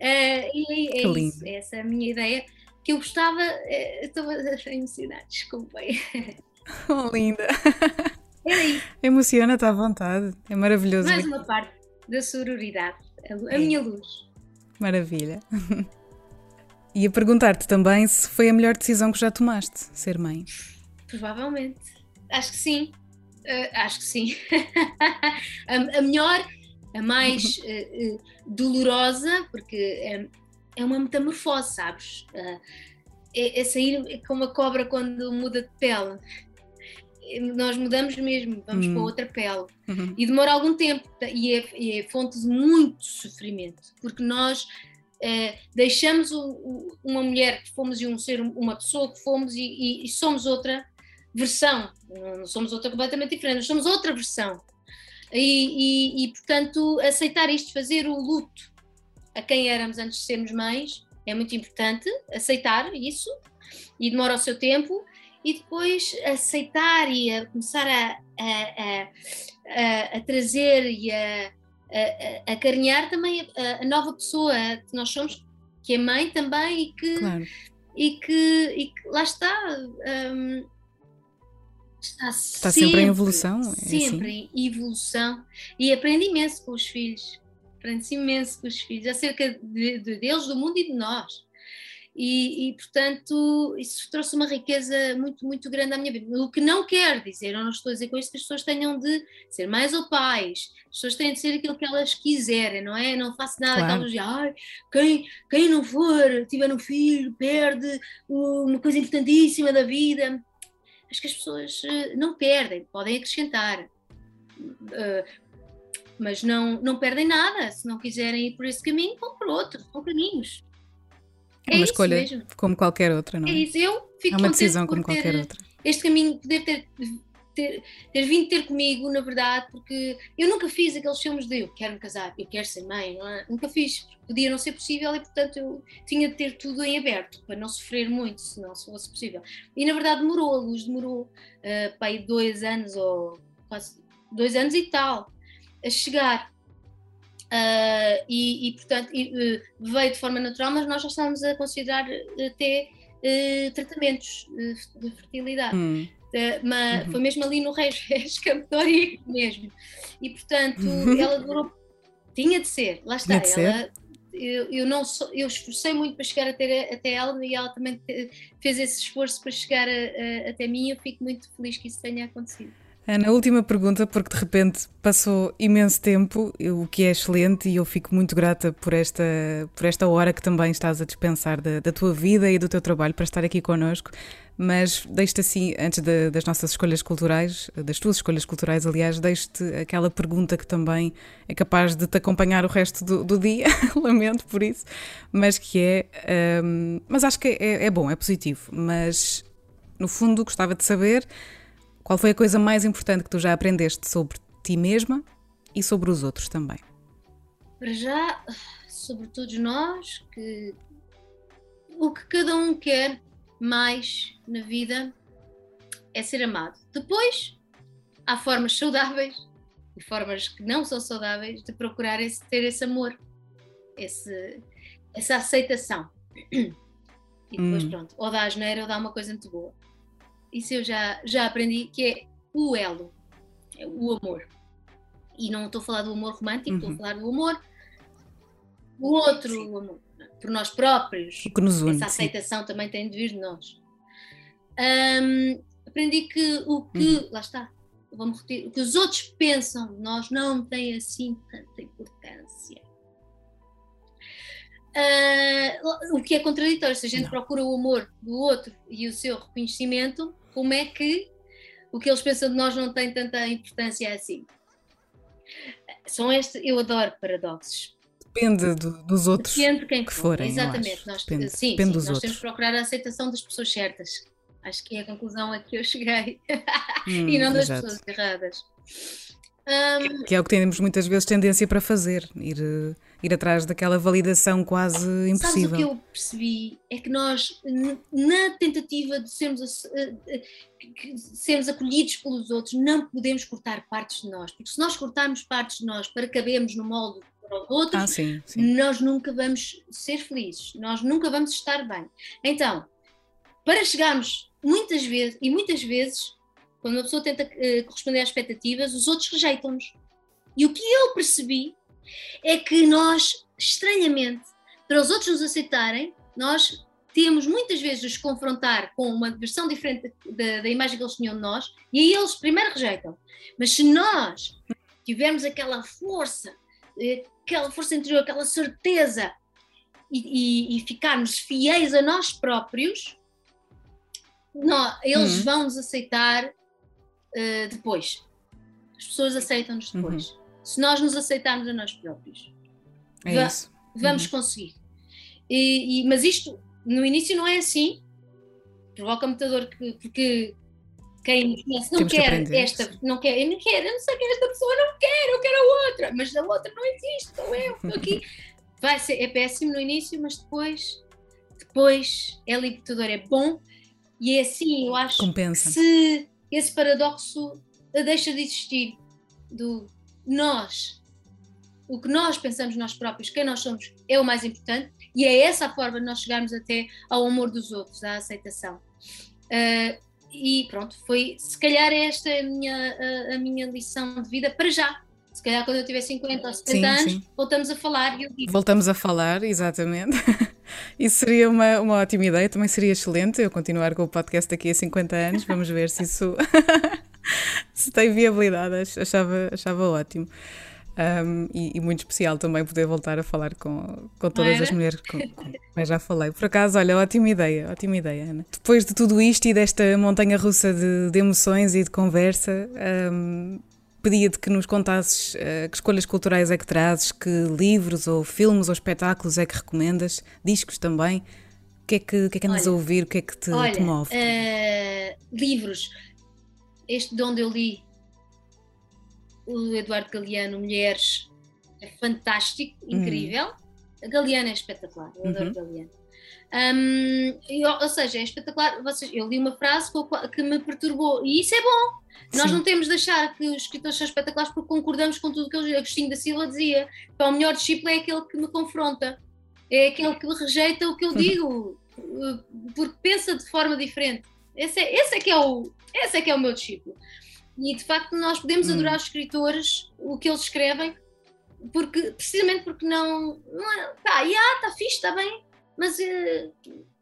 Uh, e é isso, essa é a minha ideia. Que eu gostava. Uh, estou a emocionar, desculpem. Oh, linda! Emociona-te à vontade, é maravilhoso. Mais uma parte da sororidade, a, a é. minha luz. Maravilha. E a perguntar-te também se foi a melhor decisão que já tomaste, ser mãe. Provavelmente. Acho que sim. Uh, acho que sim. a, a melhor a mais uh, uh, dolorosa, porque é, é, uma metamorfose, sabes? Uh, é, é, sair como a cobra quando muda de pele. Nós mudamos mesmo, vamos para hum. outra pele. Uhum. E demora algum tempo, e é, e é fonte de muito sofrimento, porque nós deixamos o, o, uma mulher que fomos e um ser, uma pessoa que fomos e, e, e somos outra versão, não somos outra completamente diferente, somos outra versão. E, e, e, portanto, aceitar isto, fazer o luto a quem éramos antes de sermos mães, é muito importante. Aceitar isso e demora o seu tempo. E depois aceitar e a começar a, a, a, a trazer e a, carinhar também a, nova pessoa que nós somos, que é mãe também e que, claro. e que, e que lá está. Um, está, está sempre, sempre, em evolução. É sempre assim. em evolução. E aprende imenso com os filhos. Aprende-se imenso com os filhos, acerca de, de, deles, do mundo e de nós. E, e, portanto, isso trouxe uma riqueza muito, muito grande à minha vida. O que não quer dizer, eu não estou a dizer com isso que as pessoas tenham de ser mais ou pais, as pessoas têm de ser aquilo que elas quiserem, não é? Não faço nada claro. aquelas de, ai, quem, quem não for, tiver um filho, perde uma coisa importantíssima da vida acho que as pessoas eh, não perdem, podem acrescentar, uh, mas não, não perdem nada. Se não quiserem ir por esse caminho, vão por outro, são caminhos. É, é uma escolha mesmo. como qualquer outra, não é? É isso, eu fico É uma decisão como qualquer outra. Este caminho, poder ter ter, ter vindo ter comigo, na verdade, porque eu nunca fiz aqueles filmes de eu quero me casar, eu quero ser mãe, é? nunca fiz, podia não ser possível e, portanto, eu tinha de ter tudo em aberto para não sofrer muito, se não se fosse possível. E, na verdade, demorou, a luz demorou uh, para aí dois anos ou quase dois anos e tal a chegar. Uh, e, e, portanto, e, uh, veio de forma natural, mas nós já estávamos a considerar até uh, tratamentos de fertilidade. Hum. Mas uhum. foi mesmo ali no Reis Campetório mesmo. E portanto, ela durou. Tinha de ser, lá está. Ela, eu, eu, não sou, eu esforcei muito para chegar até, até ela e ela também fez esse esforço para chegar a, a, até mim. Eu fico muito feliz que isso tenha acontecido. Ana, última pergunta, porque de repente passou imenso tempo, o que é excelente, e eu fico muito grata por esta, por esta hora que também estás a dispensar da, da tua vida e do teu trabalho para estar aqui connosco. Mas deixo-te assim, antes de, das nossas escolhas culturais, das tuas escolhas culturais, aliás, deixo-te aquela pergunta que também é capaz de te acompanhar o resto do, do dia, lamento por isso, mas que é. Um, mas acho que é, é bom, é positivo, mas no fundo gostava de saber qual foi a coisa mais importante que tu já aprendeste sobre ti mesma e sobre os outros também? Para já, sobre todos nós, que o que cada um quer mais na vida é ser amado. Depois, há formas saudáveis e formas que não são saudáveis de procurar esse, ter esse amor, esse, essa aceitação. E depois, hum. pronto, ou dá asneira ou dá uma coisa muito boa isso eu já, já aprendi, que é o elo, é o amor. E não estou a falar do amor romântico, uhum. estou a uhum. falar do amor o outro, amor por nós próprios. O que nos une. Essa aceitação sim. também tem de vir de nós. Um, aprendi que o que, uhum. lá está, vamos repetir, o que os outros pensam de nós não tem assim tanta importância. Uh, o que é contraditório, se a gente não. procura o amor do outro e o seu reconhecimento, como é que o que eles pensam de nós não tem tanta importância assim? São este, eu adoro paradoxos. Depende do, dos outros Depende quem que forem. Exatamente. Nós, Depende, sim, Depende sim, dos nós outros. temos que procurar a aceitação das pessoas certas. Acho que é a conclusão a que eu cheguei. Hum, e não das exato. pessoas erradas. Um, que é o que temos muitas vezes tendência para fazer, ir, ir atrás daquela validação quase impossível. Sabes o que eu percebi? É que nós, na tentativa de sermos, eh, eh, sermos acolhidos pelos outros, não podemos cortar partes de nós, porque se nós cortarmos partes de nós para cabermos no molde para os outros, ah, sim, sim. nós nunca vamos ser felizes, nós nunca vamos estar bem. Então, para chegarmos muitas vezes, e muitas vezes quando uma pessoa tenta uh, corresponder às expectativas, os outros rejeitam-nos. E o que eu percebi é que nós, estranhamente, para os outros nos aceitarem, nós temos muitas vezes de os confrontar com uma versão diferente da, da imagem que eles tinham de nós, e aí eles primeiro rejeitam. Mas se nós tivermos aquela força, aquela força interior, aquela certeza, e, e, e ficarmos fiéis a nós próprios, nós, eles uhum. vão nos aceitar uh, depois. As pessoas aceitam-nos uhum. depois. Uhum. Se nós nos aceitarmos a nós próprios, é va vamos uhum. conseguir. E, e, mas isto, no início, não é assim. Provoca-me dor que, porque quem conhece não quer que esta, não quer, eu não quero, eu não sei quem é esta pessoa, não quero, eu quero a outra, mas a outra não existe, sou eu, estou aqui. Vai ser, é péssimo no início, mas depois, depois é libertador, é bom e é assim, eu acho Compensa. que se esse paradoxo deixa de existir do nós. O que nós pensamos nós próprios, quem nós somos, é o mais importante e é essa a forma de nós chegarmos até ao amor dos outros, à aceitação. Uh, e pronto, foi se calhar esta é a minha, a, a, minha lição de vida para já. Se calhar quando eu tiver 50 ou 70 sim, anos, sim. voltamos a falar. Voltamos a falar, exatamente. Isso seria uma, uma ótima ideia, também seria excelente eu continuar com o podcast daqui a 50 anos. Vamos ver se isso se tem viabilidade, achava, achava ótimo. Um, e, e, muito especial também poder voltar a falar com, com todas as mulheres com, com já falei. Por acaso, olha, ótima ideia, ótima ideia, Ana. Depois de tudo isto e desta montanha russa de, de emoções e de conversa, um, pedia-te que nos contasses uh, que escolhas culturais é que trazes, que livros ou filmes ou espetáculos é que recomendas, discos também. O que é que, que, é que andas olha, a ouvir? O que é que te, olha, te move? Uh, livros. este de onde eu li, o Eduardo Galeano, Mulheres, é fantástico, uhum. incrível. Uhum. A Galeana é espetacular, eu adoro uhum. Galeano. Um, ou seja, é espetacular. Vocês, eu li uma frase que me perturbou e isso é bom. Nós Sim. não temos de achar que os escritores são espetaculares porque concordamos com tudo o que Agostinho da Silva dizia. Então, o melhor discípulo é aquele que me confronta, é aquele que rejeita o que eu digo, porque pensa de forma diferente. Esse é, esse é, que, é o, esse é que é o meu discípulo. E de facto, nós podemos hum. adorar os escritores, o que eles escrevem, porque, precisamente porque não. não é, tá, yeah, tá fixe, está bem, mas. Uh,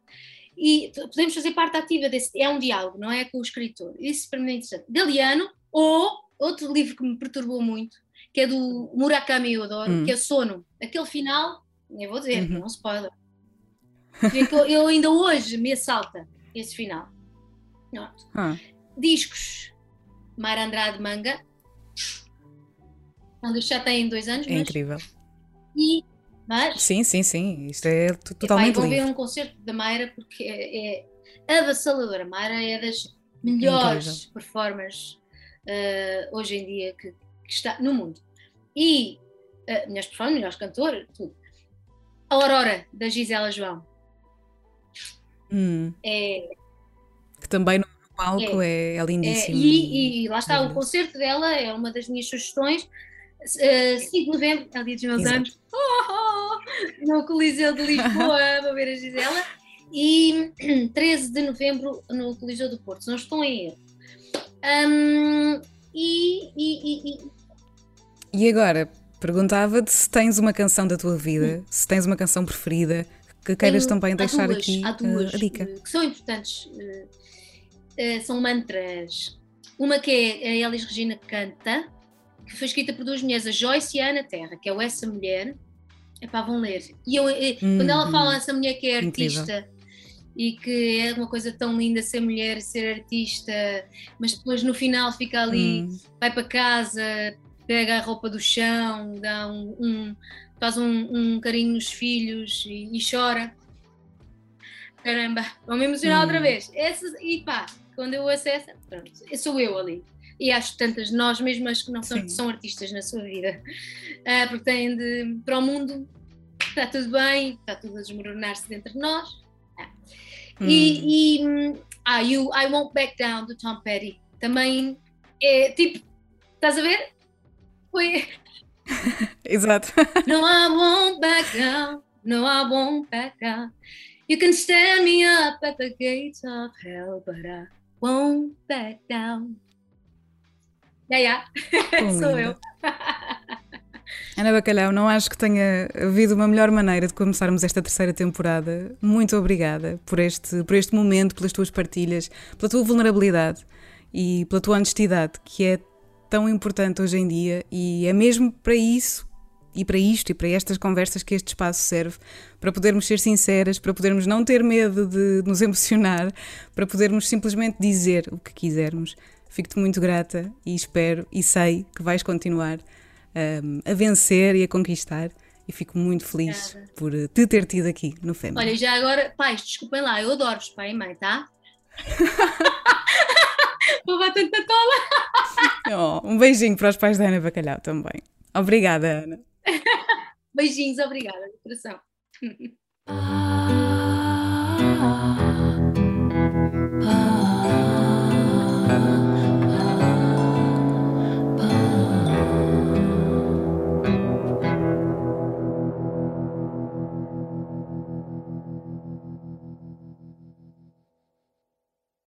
e podemos fazer parte ativa desse. É um diálogo, não é? Com o escritor. Isso para mim é interessante. Galeano, ou outro livro que me perturbou muito, que é do Murakami eu adoro, hum. que é Sono. Aquele final, nem vou dizer, uhum. não se pode. Eu, eu ainda hoje me assalta esse final. Ah. Discos. Mar Andrade Manga. Quando já tem dois anos. É mas... incrível. E mas, sim, sim, sim. Isto é totalmente epá, vou ver um concerto da Mayra porque é, é avassaladora. A Mayra é das melhores Incrível. performers uh, hoje em dia que, que, está no mundo. E uh, melhores performers, melhores cantora, tudo. A Aurora, da Gisela João. Hum. É, que também no palco é, é, é lindíssimo. É, e, e, lá está, o concerto dela é uma das minhas sugestões. Uh, 5 de novembro, é o dia dos meus Exato. anos, oh, oh, no Coliseu de Lisboa, vou ver a Gisela, e 13 de novembro no Coliseu do Porto, se não estou em erro. Um, e, e, e, e agora, perguntava-te se tens uma canção da tua vida, hum. se tens uma canção preferida que queiras Tenho, também deixar duas, aqui há duas, uh, a dica. Que são importantes, uh, uh, são mantras. Uma que é a Elis Regina canta, que foi escrita por duas mulheres, a Joyce e a Ana Terra, que é essa mulher. Epá, vão ler. E eu, hum, quando ela fala, hum. essa mulher que é artista incrível. e que é uma coisa tão linda ser mulher, ser artista, mas depois no final fica ali, hum. vai para casa, pega a roupa do chão, dá um, um faz um, um, carinho nos filhos e, e chora. Caramba, vou-me emocionar hum. outra vez. Essa, e pá, quando eu acesso, pronto, sou eu ali e acho tantas nós mesmas que não são, são artistas na sua vida, uh, porque têm de para o mundo está tudo bem, está tudo a desmoronar-se dentro de nós. Ah. Hum. E, e ah, you, I Won't Back Down do Tom Petty também é tipo, estás a ver? Foi. Exato. no, I won't back down. No, I won't back down. You can stand me up at the gates of hell, but I won't back down. Yeah, yeah. Sou eu. Ana Bacalhau, não acho que tenha havido uma melhor maneira de começarmos esta terceira temporada. Muito obrigada por este, por este momento, pelas tuas partilhas, pela tua vulnerabilidade e pela tua honestidade, que é tão importante hoje em dia e é mesmo para isso e para isto e para estas conversas que este espaço serve, para podermos ser sinceras, para podermos não ter medo de nos emocionar, para podermos simplesmente dizer o que quisermos. Fico-te muito grata e espero e sei que vais continuar um, a vencer e a conquistar. E fico muito feliz Obrigada. por te ter tido aqui no FEM. Olha, já agora, pais, desculpem lá, eu adoro-vos, pai e mãe, tá? Vou bater na cola. oh, um beijinho para os pais da Ana Bacalhau também. Obrigada, Ana. Beijinhos, obrigada, de coração.